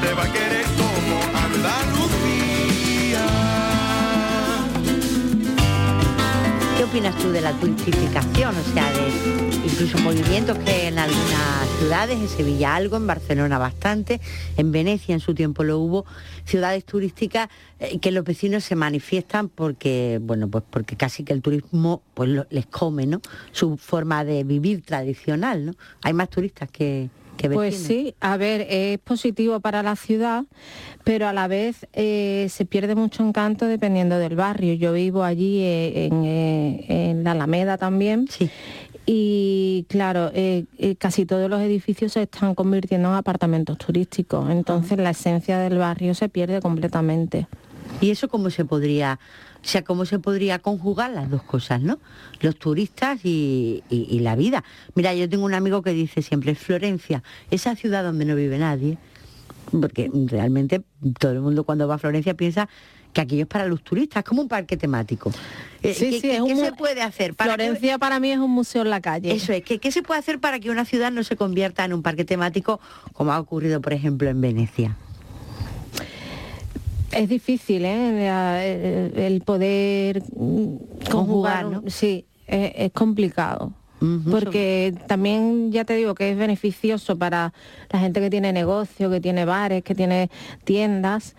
Te va a querer como Andalucía. ¿Qué opinas tú de la turistificación? O sea, de incluso movimientos que en algunas ciudades, en Sevilla algo, en Barcelona bastante, en Venecia en su tiempo lo hubo, ciudades turísticas eh, que los vecinos se manifiestan porque, bueno, pues porque casi que el turismo pues lo- les come, ¿no? Su forma de vivir tradicional, ¿no? Hay más turistas que, que vecinos. Pues sí, a ver, es positivo para la ciudad, pero a la vez eh, se pierde mucho encanto dependiendo del barrio. Yo vivo allí eh, en, eh, en la Alameda también. Y claro, eh, casi todos los edificios se están convirtiendo en apartamentos turísticos, entonces la esencia del barrio se pierde completamente. ¿Y eso cómo se podría, o sea, cómo se podría conjugar las dos cosas, ¿no? Los turistas y, y- y la vida. Mira, yo tengo un amigo que dice siempre, Florencia, esa ciudad donde no vive nadie, porque realmente todo el mundo cuando va a Florencia piensa que aquello es para los turistas, es como un parque temático. Eh, Sí, ¿qué- sí, qué- un se puede hacer? Para que- Florencia para mí es un museo en la calle. Eso es, ¿qué, qué se puede hacer para que una ciudad no se convierta en un parque temático como ha ocurrido, por ejemplo, en Venecia? Es difícil, ¿eh? La- El, poder Conjugar. Sí, es, es complicado. Porque también ya te digo que es beneficioso para la gente que tiene negocio, que tiene bares, que tiene tiendas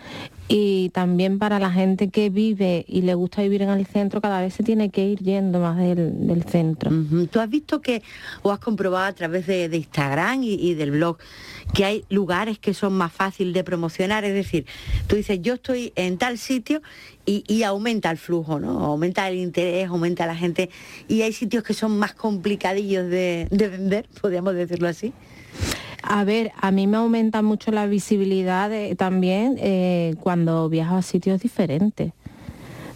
y también para la gente que vive y le gusta vivir en el centro, cada vez se tiene que ir yendo más del, centro. ¿Tú has visto que, o has comprobado a través de, Instagram y, del blog, que hay lugares que son más fáciles de promocionar? Es decir, tú dices, yo estoy en tal sitio y, aumenta el flujo, ¿no? Aumenta el interés, aumenta la gente. Y hay sitios que son más complicadillos de vender, podríamos decirlo así. A ver, a mí me aumenta mucho la visibilidad de- también eh, cuando viajo a sitios diferentes,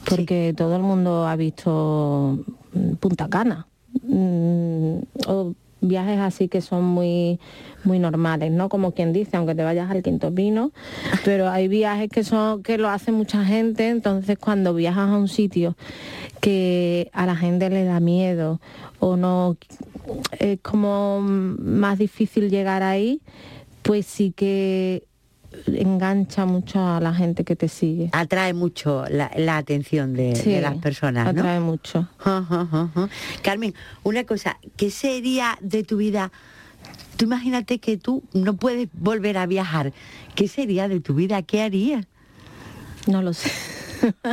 porque todo el mundo ha visto mm, Punta Cana. Mm, o viajes así que son muy muy normales, ¿no? Como quien dice, aunque te vayas al Quinto Pino, pero hay viajes que son que lo hace mucha gente, entonces cuando viajas a un sitio que a la gente le da miedo o no es como más difícil llegar ahí, pues sí que engancha mucho a la gente que te sigue. Atrae mucho la, la atención de, Sí, de las personas, ¿no? atrae mucho. Carmen, una cosa, ¿qué sería de tu vida? Tú imagínate que tú no puedes volver a viajar. ¿Qué sería de tu vida? ¿Qué harías? No lo sé.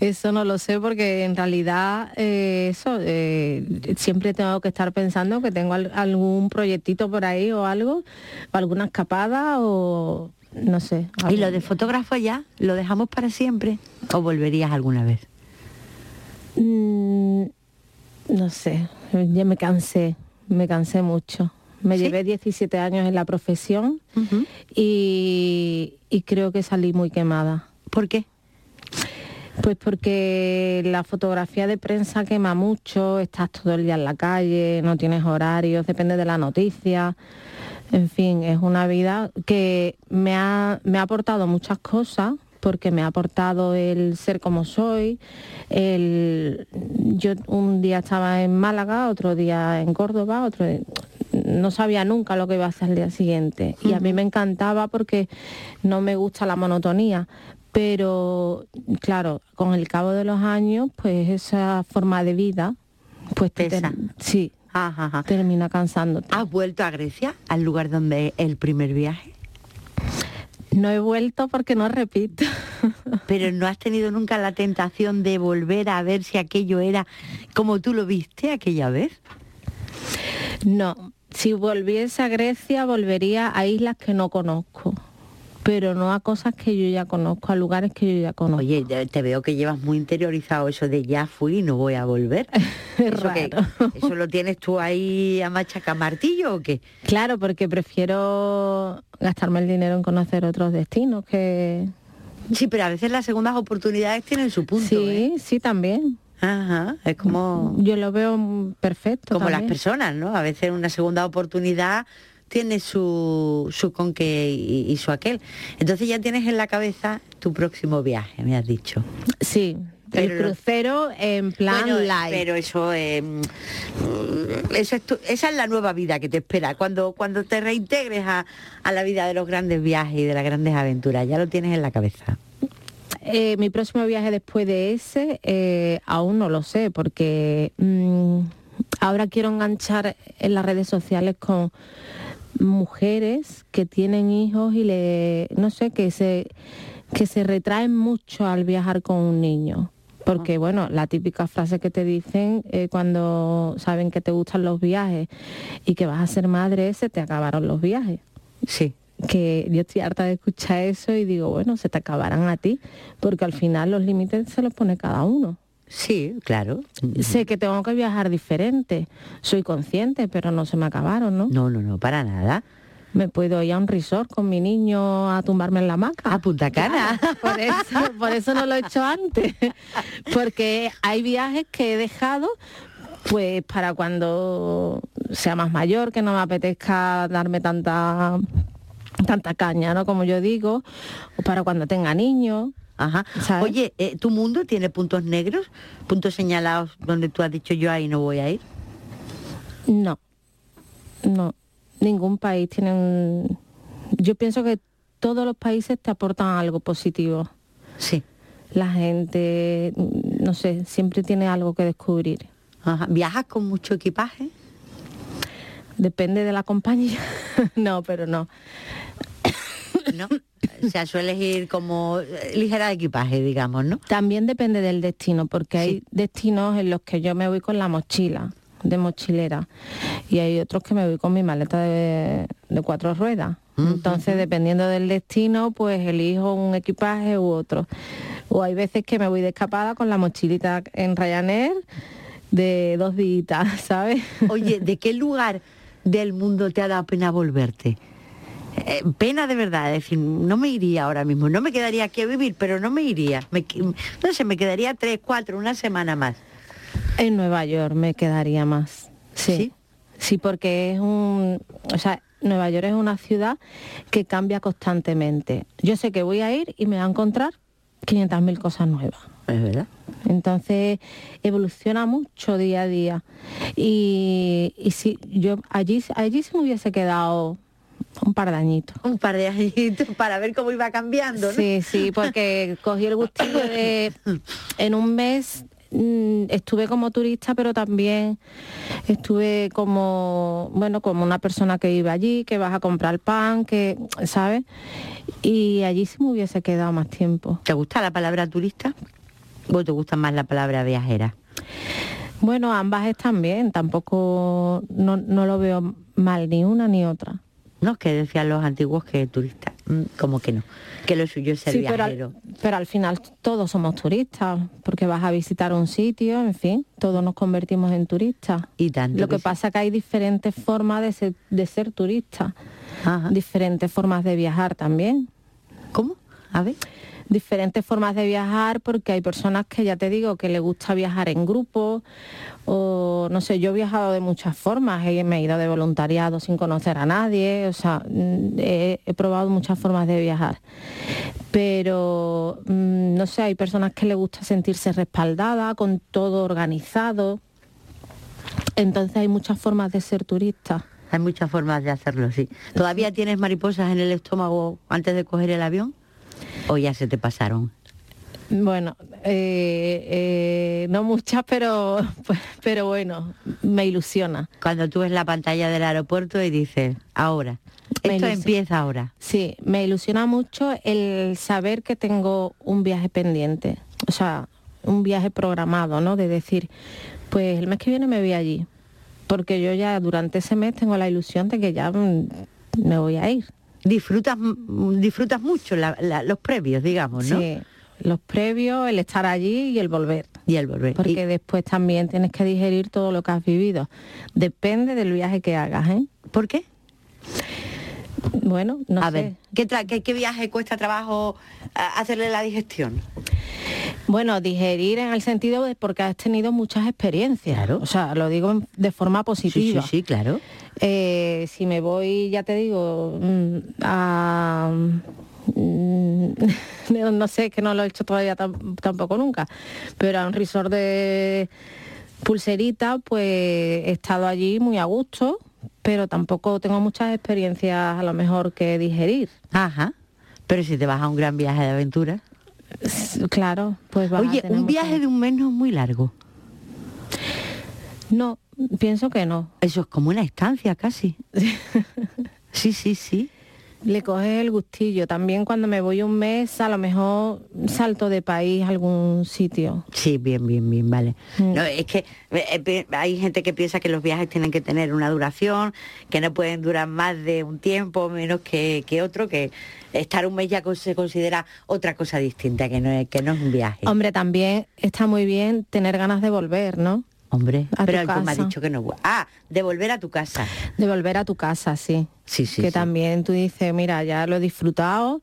Eso no lo sé porque en realidad eh, eso eh, siempre tengo que estar pensando que tengo al- algún proyectito por ahí o algo, o alguna escapada o no sé. ¿Y lo de fotógrafo ya? ¿Lo dejamos para siempre? ¿O volverías alguna vez? Mm, no sé, ya me cansé, me cansé mucho. Me llevé 17 años en la profesión y, y creo que salí muy quemada. ¿Por qué? Pues porque la fotografía de prensa quema mucho, estás todo el día en la calle, no tienes horarios, depende de la noticia. En fin, es una vida que me ha, me ha aportado muchas cosas, porque me ha aportado el ser como soy. El, yo un día estaba en Málaga, otro día en Córdoba, otro no sabía nunca lo que iba a hacer el día siguiente. Y a mí me encantaba porque no me gusta la monotonía. Pero claro, con el cabo de los años, pues esa forma de vida, pues te Pesa. sí, termina cansándote. ¿Has vuelto a Grecia, al lugar donde el primer viaje? No he vuelto porque no repito. Pero no has tenido nunca la tentación de volver a ver si aquello era como tú lo viste aquella vez. No, si volviese a Grecia volvería a islas que no conozco, pero no a cosas que yo ya conozco, a lugares que yo ya conozco. Oye, te veo que llevas muy interiorizado eso de ya fui y no voy a volver. ¿Eso, que- ¿Eso lo tienes tú ahí a machaca martillo o qué? Claro, porque prefiero gastarme el dinero en conocer otros destinos que... Sí, pero a veces las segundas oportunidades tienen su punto. ¿eh? Sí, sí, también. Ajá, es como... Yo lo veo perfecto. como las personas, ¿no? A veces una segunda oportunidad tiene su, su con qué y, y su aquel. Entonces ya tienes en la cabeza tu próximo viaje, me has dicho. Sí, Pero- el crucero en plan Bueno, light. Pero eso, eh, mm, eso es tu- esa es la nueva vida que te espera. Cuando, cuando te reintegres a, a la vida de los grandes viajes y de las grandes aventuras, ya lo tienes en la cabeza. Eh, mi próximo viaje después de ese eh, aún no lo sé porque mm, ahora quiero enganchar en las redes sociales con mujeres que tienen hijos y le no sé que se que se retraen mucho al viajar con un niño. Porque bueno la típica frase que te dicen eh, cuando saben que te gustan los viajes y que vas a ser madre se te acabaron los viajes. Sí. Que yo estoy harta de escuchar eso y digo, bueno, se te acabarán a ti, porque al final los límites se los pone cada uno. Sí, claro. Sé que tengo que viajar diferente, soy consciente, pero no se me acabaron, ¿no? No, no, no, para nada. Me puedo ir a un resort con mi niño a tumbarme en la hamaca. A Punta Cana. por, eso, por eso no lo he hecho antes. Porque hay viajes que he dejado pues para cuando sea más mayor, que no me apetezca darme tanta tanta caña, ¿no? Como yo digo, o para cuando tenga niños. Ajá. Oye, eh, ¿tu mundo tiene puntos negros? ¿Puntos señalados donde tú has dicho yo ahí no voy a ir? No, no. Ningún país tiene un... Yo pienso que todos los países te aportan algo positivo. Sí. La gente, no sé, siempre tiene algo que descubrir. Ajá. ¿Viajas con mucho equipaje? Depende de la compañía. no, pero no. ¿No? O sea, sueles ir como eh, ligera de equipaje, digamos, ¿no? También depende del destino, porque hay destinos en los que yo me voy con la mochila, de mochilera, y hay otros que me voy con mi maleta de, de cuatro ruedas. Entonces, dependiendo del destino, pues elijo un equipaje u otro. O hay veces que me voy de escapada con la mochilita en Ryanair de dos días, ¿sabes? Oye, ¿de qué lugar del mundo te ha dado pena volverte? Eh, pena de verdad, es decir, no me iría ahora mismo, no me quedaría aquí a vivir, pero no me iría. Me no sé, me quedaría tres, cuatro, una semana más. En Nueva York me quedaría más. Sí. Sí, porque es un, o sea, Nueva York es una ciudad que cambia constantemente. Yo sé que voy a ir y me voy a encontrar 500.000 cosas nuevas. Es verdad. Entonces evoluciona mucho día a día. Y, y si yo allí, allí se me hubiese quedado un par de añitos. Un par de añitos para ver cómo iba cambiando, ¿no? Sí, sí, porque cogí el gustillo de en un mes mm, estuve como turista, pero también estuve como, bueno, como una persona que vive allí, que vas a comprar pan, que, ¿sabes? Y allí sí me hubiese quedado más tiempo. ¿Te gusta la palabra turista? ¿O te gusta más la palabra viajera? Bueno, ambas están bien, tampoco no, no lo veo mal ni una ni otra. No, que decían los antiguos que turista, mm, como que no, que lo suyo es ser Sí, pero viajero. al, pero al final todos somos turistas, porque vas a visitar un sitio, en fin, todos nos convertimos en turistas. Y tanto Lo que que pasa que hay diferentes formas de ser, de ser turista, diferentes formas de viajar también. ¿Cómo? A ver. Diferentes formas de viajar porque hay personas que ya te digo que le gusta viajar en grupo o no sé, yo he viajado de muchas formas, he, me he ido de voluntariado sin conocer a nadie, o sea, mm, he, he probado muchas formas de viajar. Pero mm, no sé, hay personas que le gusta sentirse respaldada, con todo organizado. Entonces hay muchas formas de ser turista. Hay muchas formas de hacerlo, sí. ¿Todavía tienes mariposas en el estómago antes de coger el avión? ¿O ya se te pasaron? Bueno, eh, eh, no muchas, pero, pero bueno, me ilusiona. Cuando tú ves la pantalla del aeropuerto y dices, ahora, Me esto empieza ahora. Sí, me ilusiona mucho el saber que tengo un viaje pendiente, o sea, un viaje programado, ¿no? De decir, pues el mes que viene me voy allí, porque yo ya durante ese mes tengo la ilusión de que ya me voy a ir. Disfrutas, disfrutas mucho la- la- los previos, digamos, ¿no? Sí, los previos, el estar allí y el volver. Y el volver. Porque después también tienes que digerir todo lo que has vivido. Depende del viaje que hagas, ¿eh? ¿Por qué? Bueno, no a sé. ver, ¿qué, qué- qué viaje cuesta trabajo a- hacerle la digestión? Bueno, digerir en el sentido de porque has tenido muchas experiencias. O sea, lo digo de forma positiva. Sí, sí, sí, claro. Eh, si me voy, ya te digo, mm, a... mm, no, no sé, que no lo he hecho todavía tam- tampoco nunca, pero a un resort de pulserita, pues he estado allí muy a gusto, pero tampoco tengo muchas experiencias a lo mejor que digerir. Ajá. Pero si te vas a un gran viaje de aventura. Claro, pues vas a Oye, tener un viaje de un mes no es muy largo. No, pienso que no. Eso es como una estancia casi. sí, sí, sí. Le coges el gustillo. También cuando me voy un mes, a lo mejor salto de país a algún sitio. Sí, bien, bien, bien, vale. No, es que eh, eh, hay gente que piensa que los viajes tienen que tener una duración, que no pueden durar más de un tiempo, menos que, que otro, que estar un mes ya se considera otra cosa distinta, que no es, que no es un viaje. Hombre, también está muy bien tener ganas de volver, ¿no? Hombre, a pero tú me casa. dicho que no. Ah, de volver a tu casa. De volver a tu casa, sí. Sí, sí. que sí. también tú dices, mira, ya lo he disfrutado,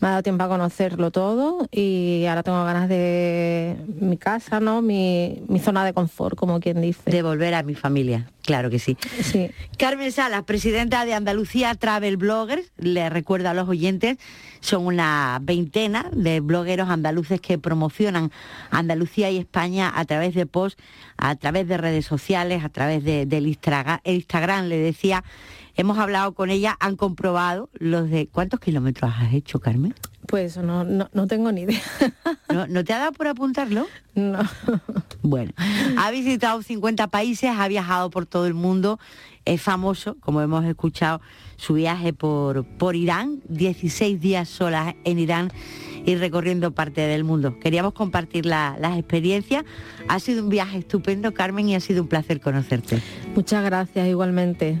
me ha dado tiempo a conocerlo todo y ahora tengo ganas de mi casa, ¿no? Mi, mi zona de confort, como quien dice. De volver a mi familia, claro que sí. Sí. Carmen Salas, presidenta de Andalucía Travel Bloggers, le recuerdo a los oyentes, son una veintena de blogueros andaluces que promocionan Andalucía y España a través de posts, a través de redes sociales, a través de- del Instagram, Instagram, le decía. Hemos hablado con ella, han comprobado los de... ¿Cuántos kilómetros has hecho, Carmen? Pues no, no, no tengo ni idea. ¿No, ¿no te ha dado por apuntarlo? No. Bueno, ha visitado 50 países, ha viajado por todo el mundo, es famoso, como hemos escuchado, su viaje por, por Irán, 16 días solas en Irán y recorriendo parte del mundo. Queríamos compartir la- las experiencias. Ha sido un viaje estupendo, Carmen, y ha sido un placer conocerte. Muchas gracias igualmente.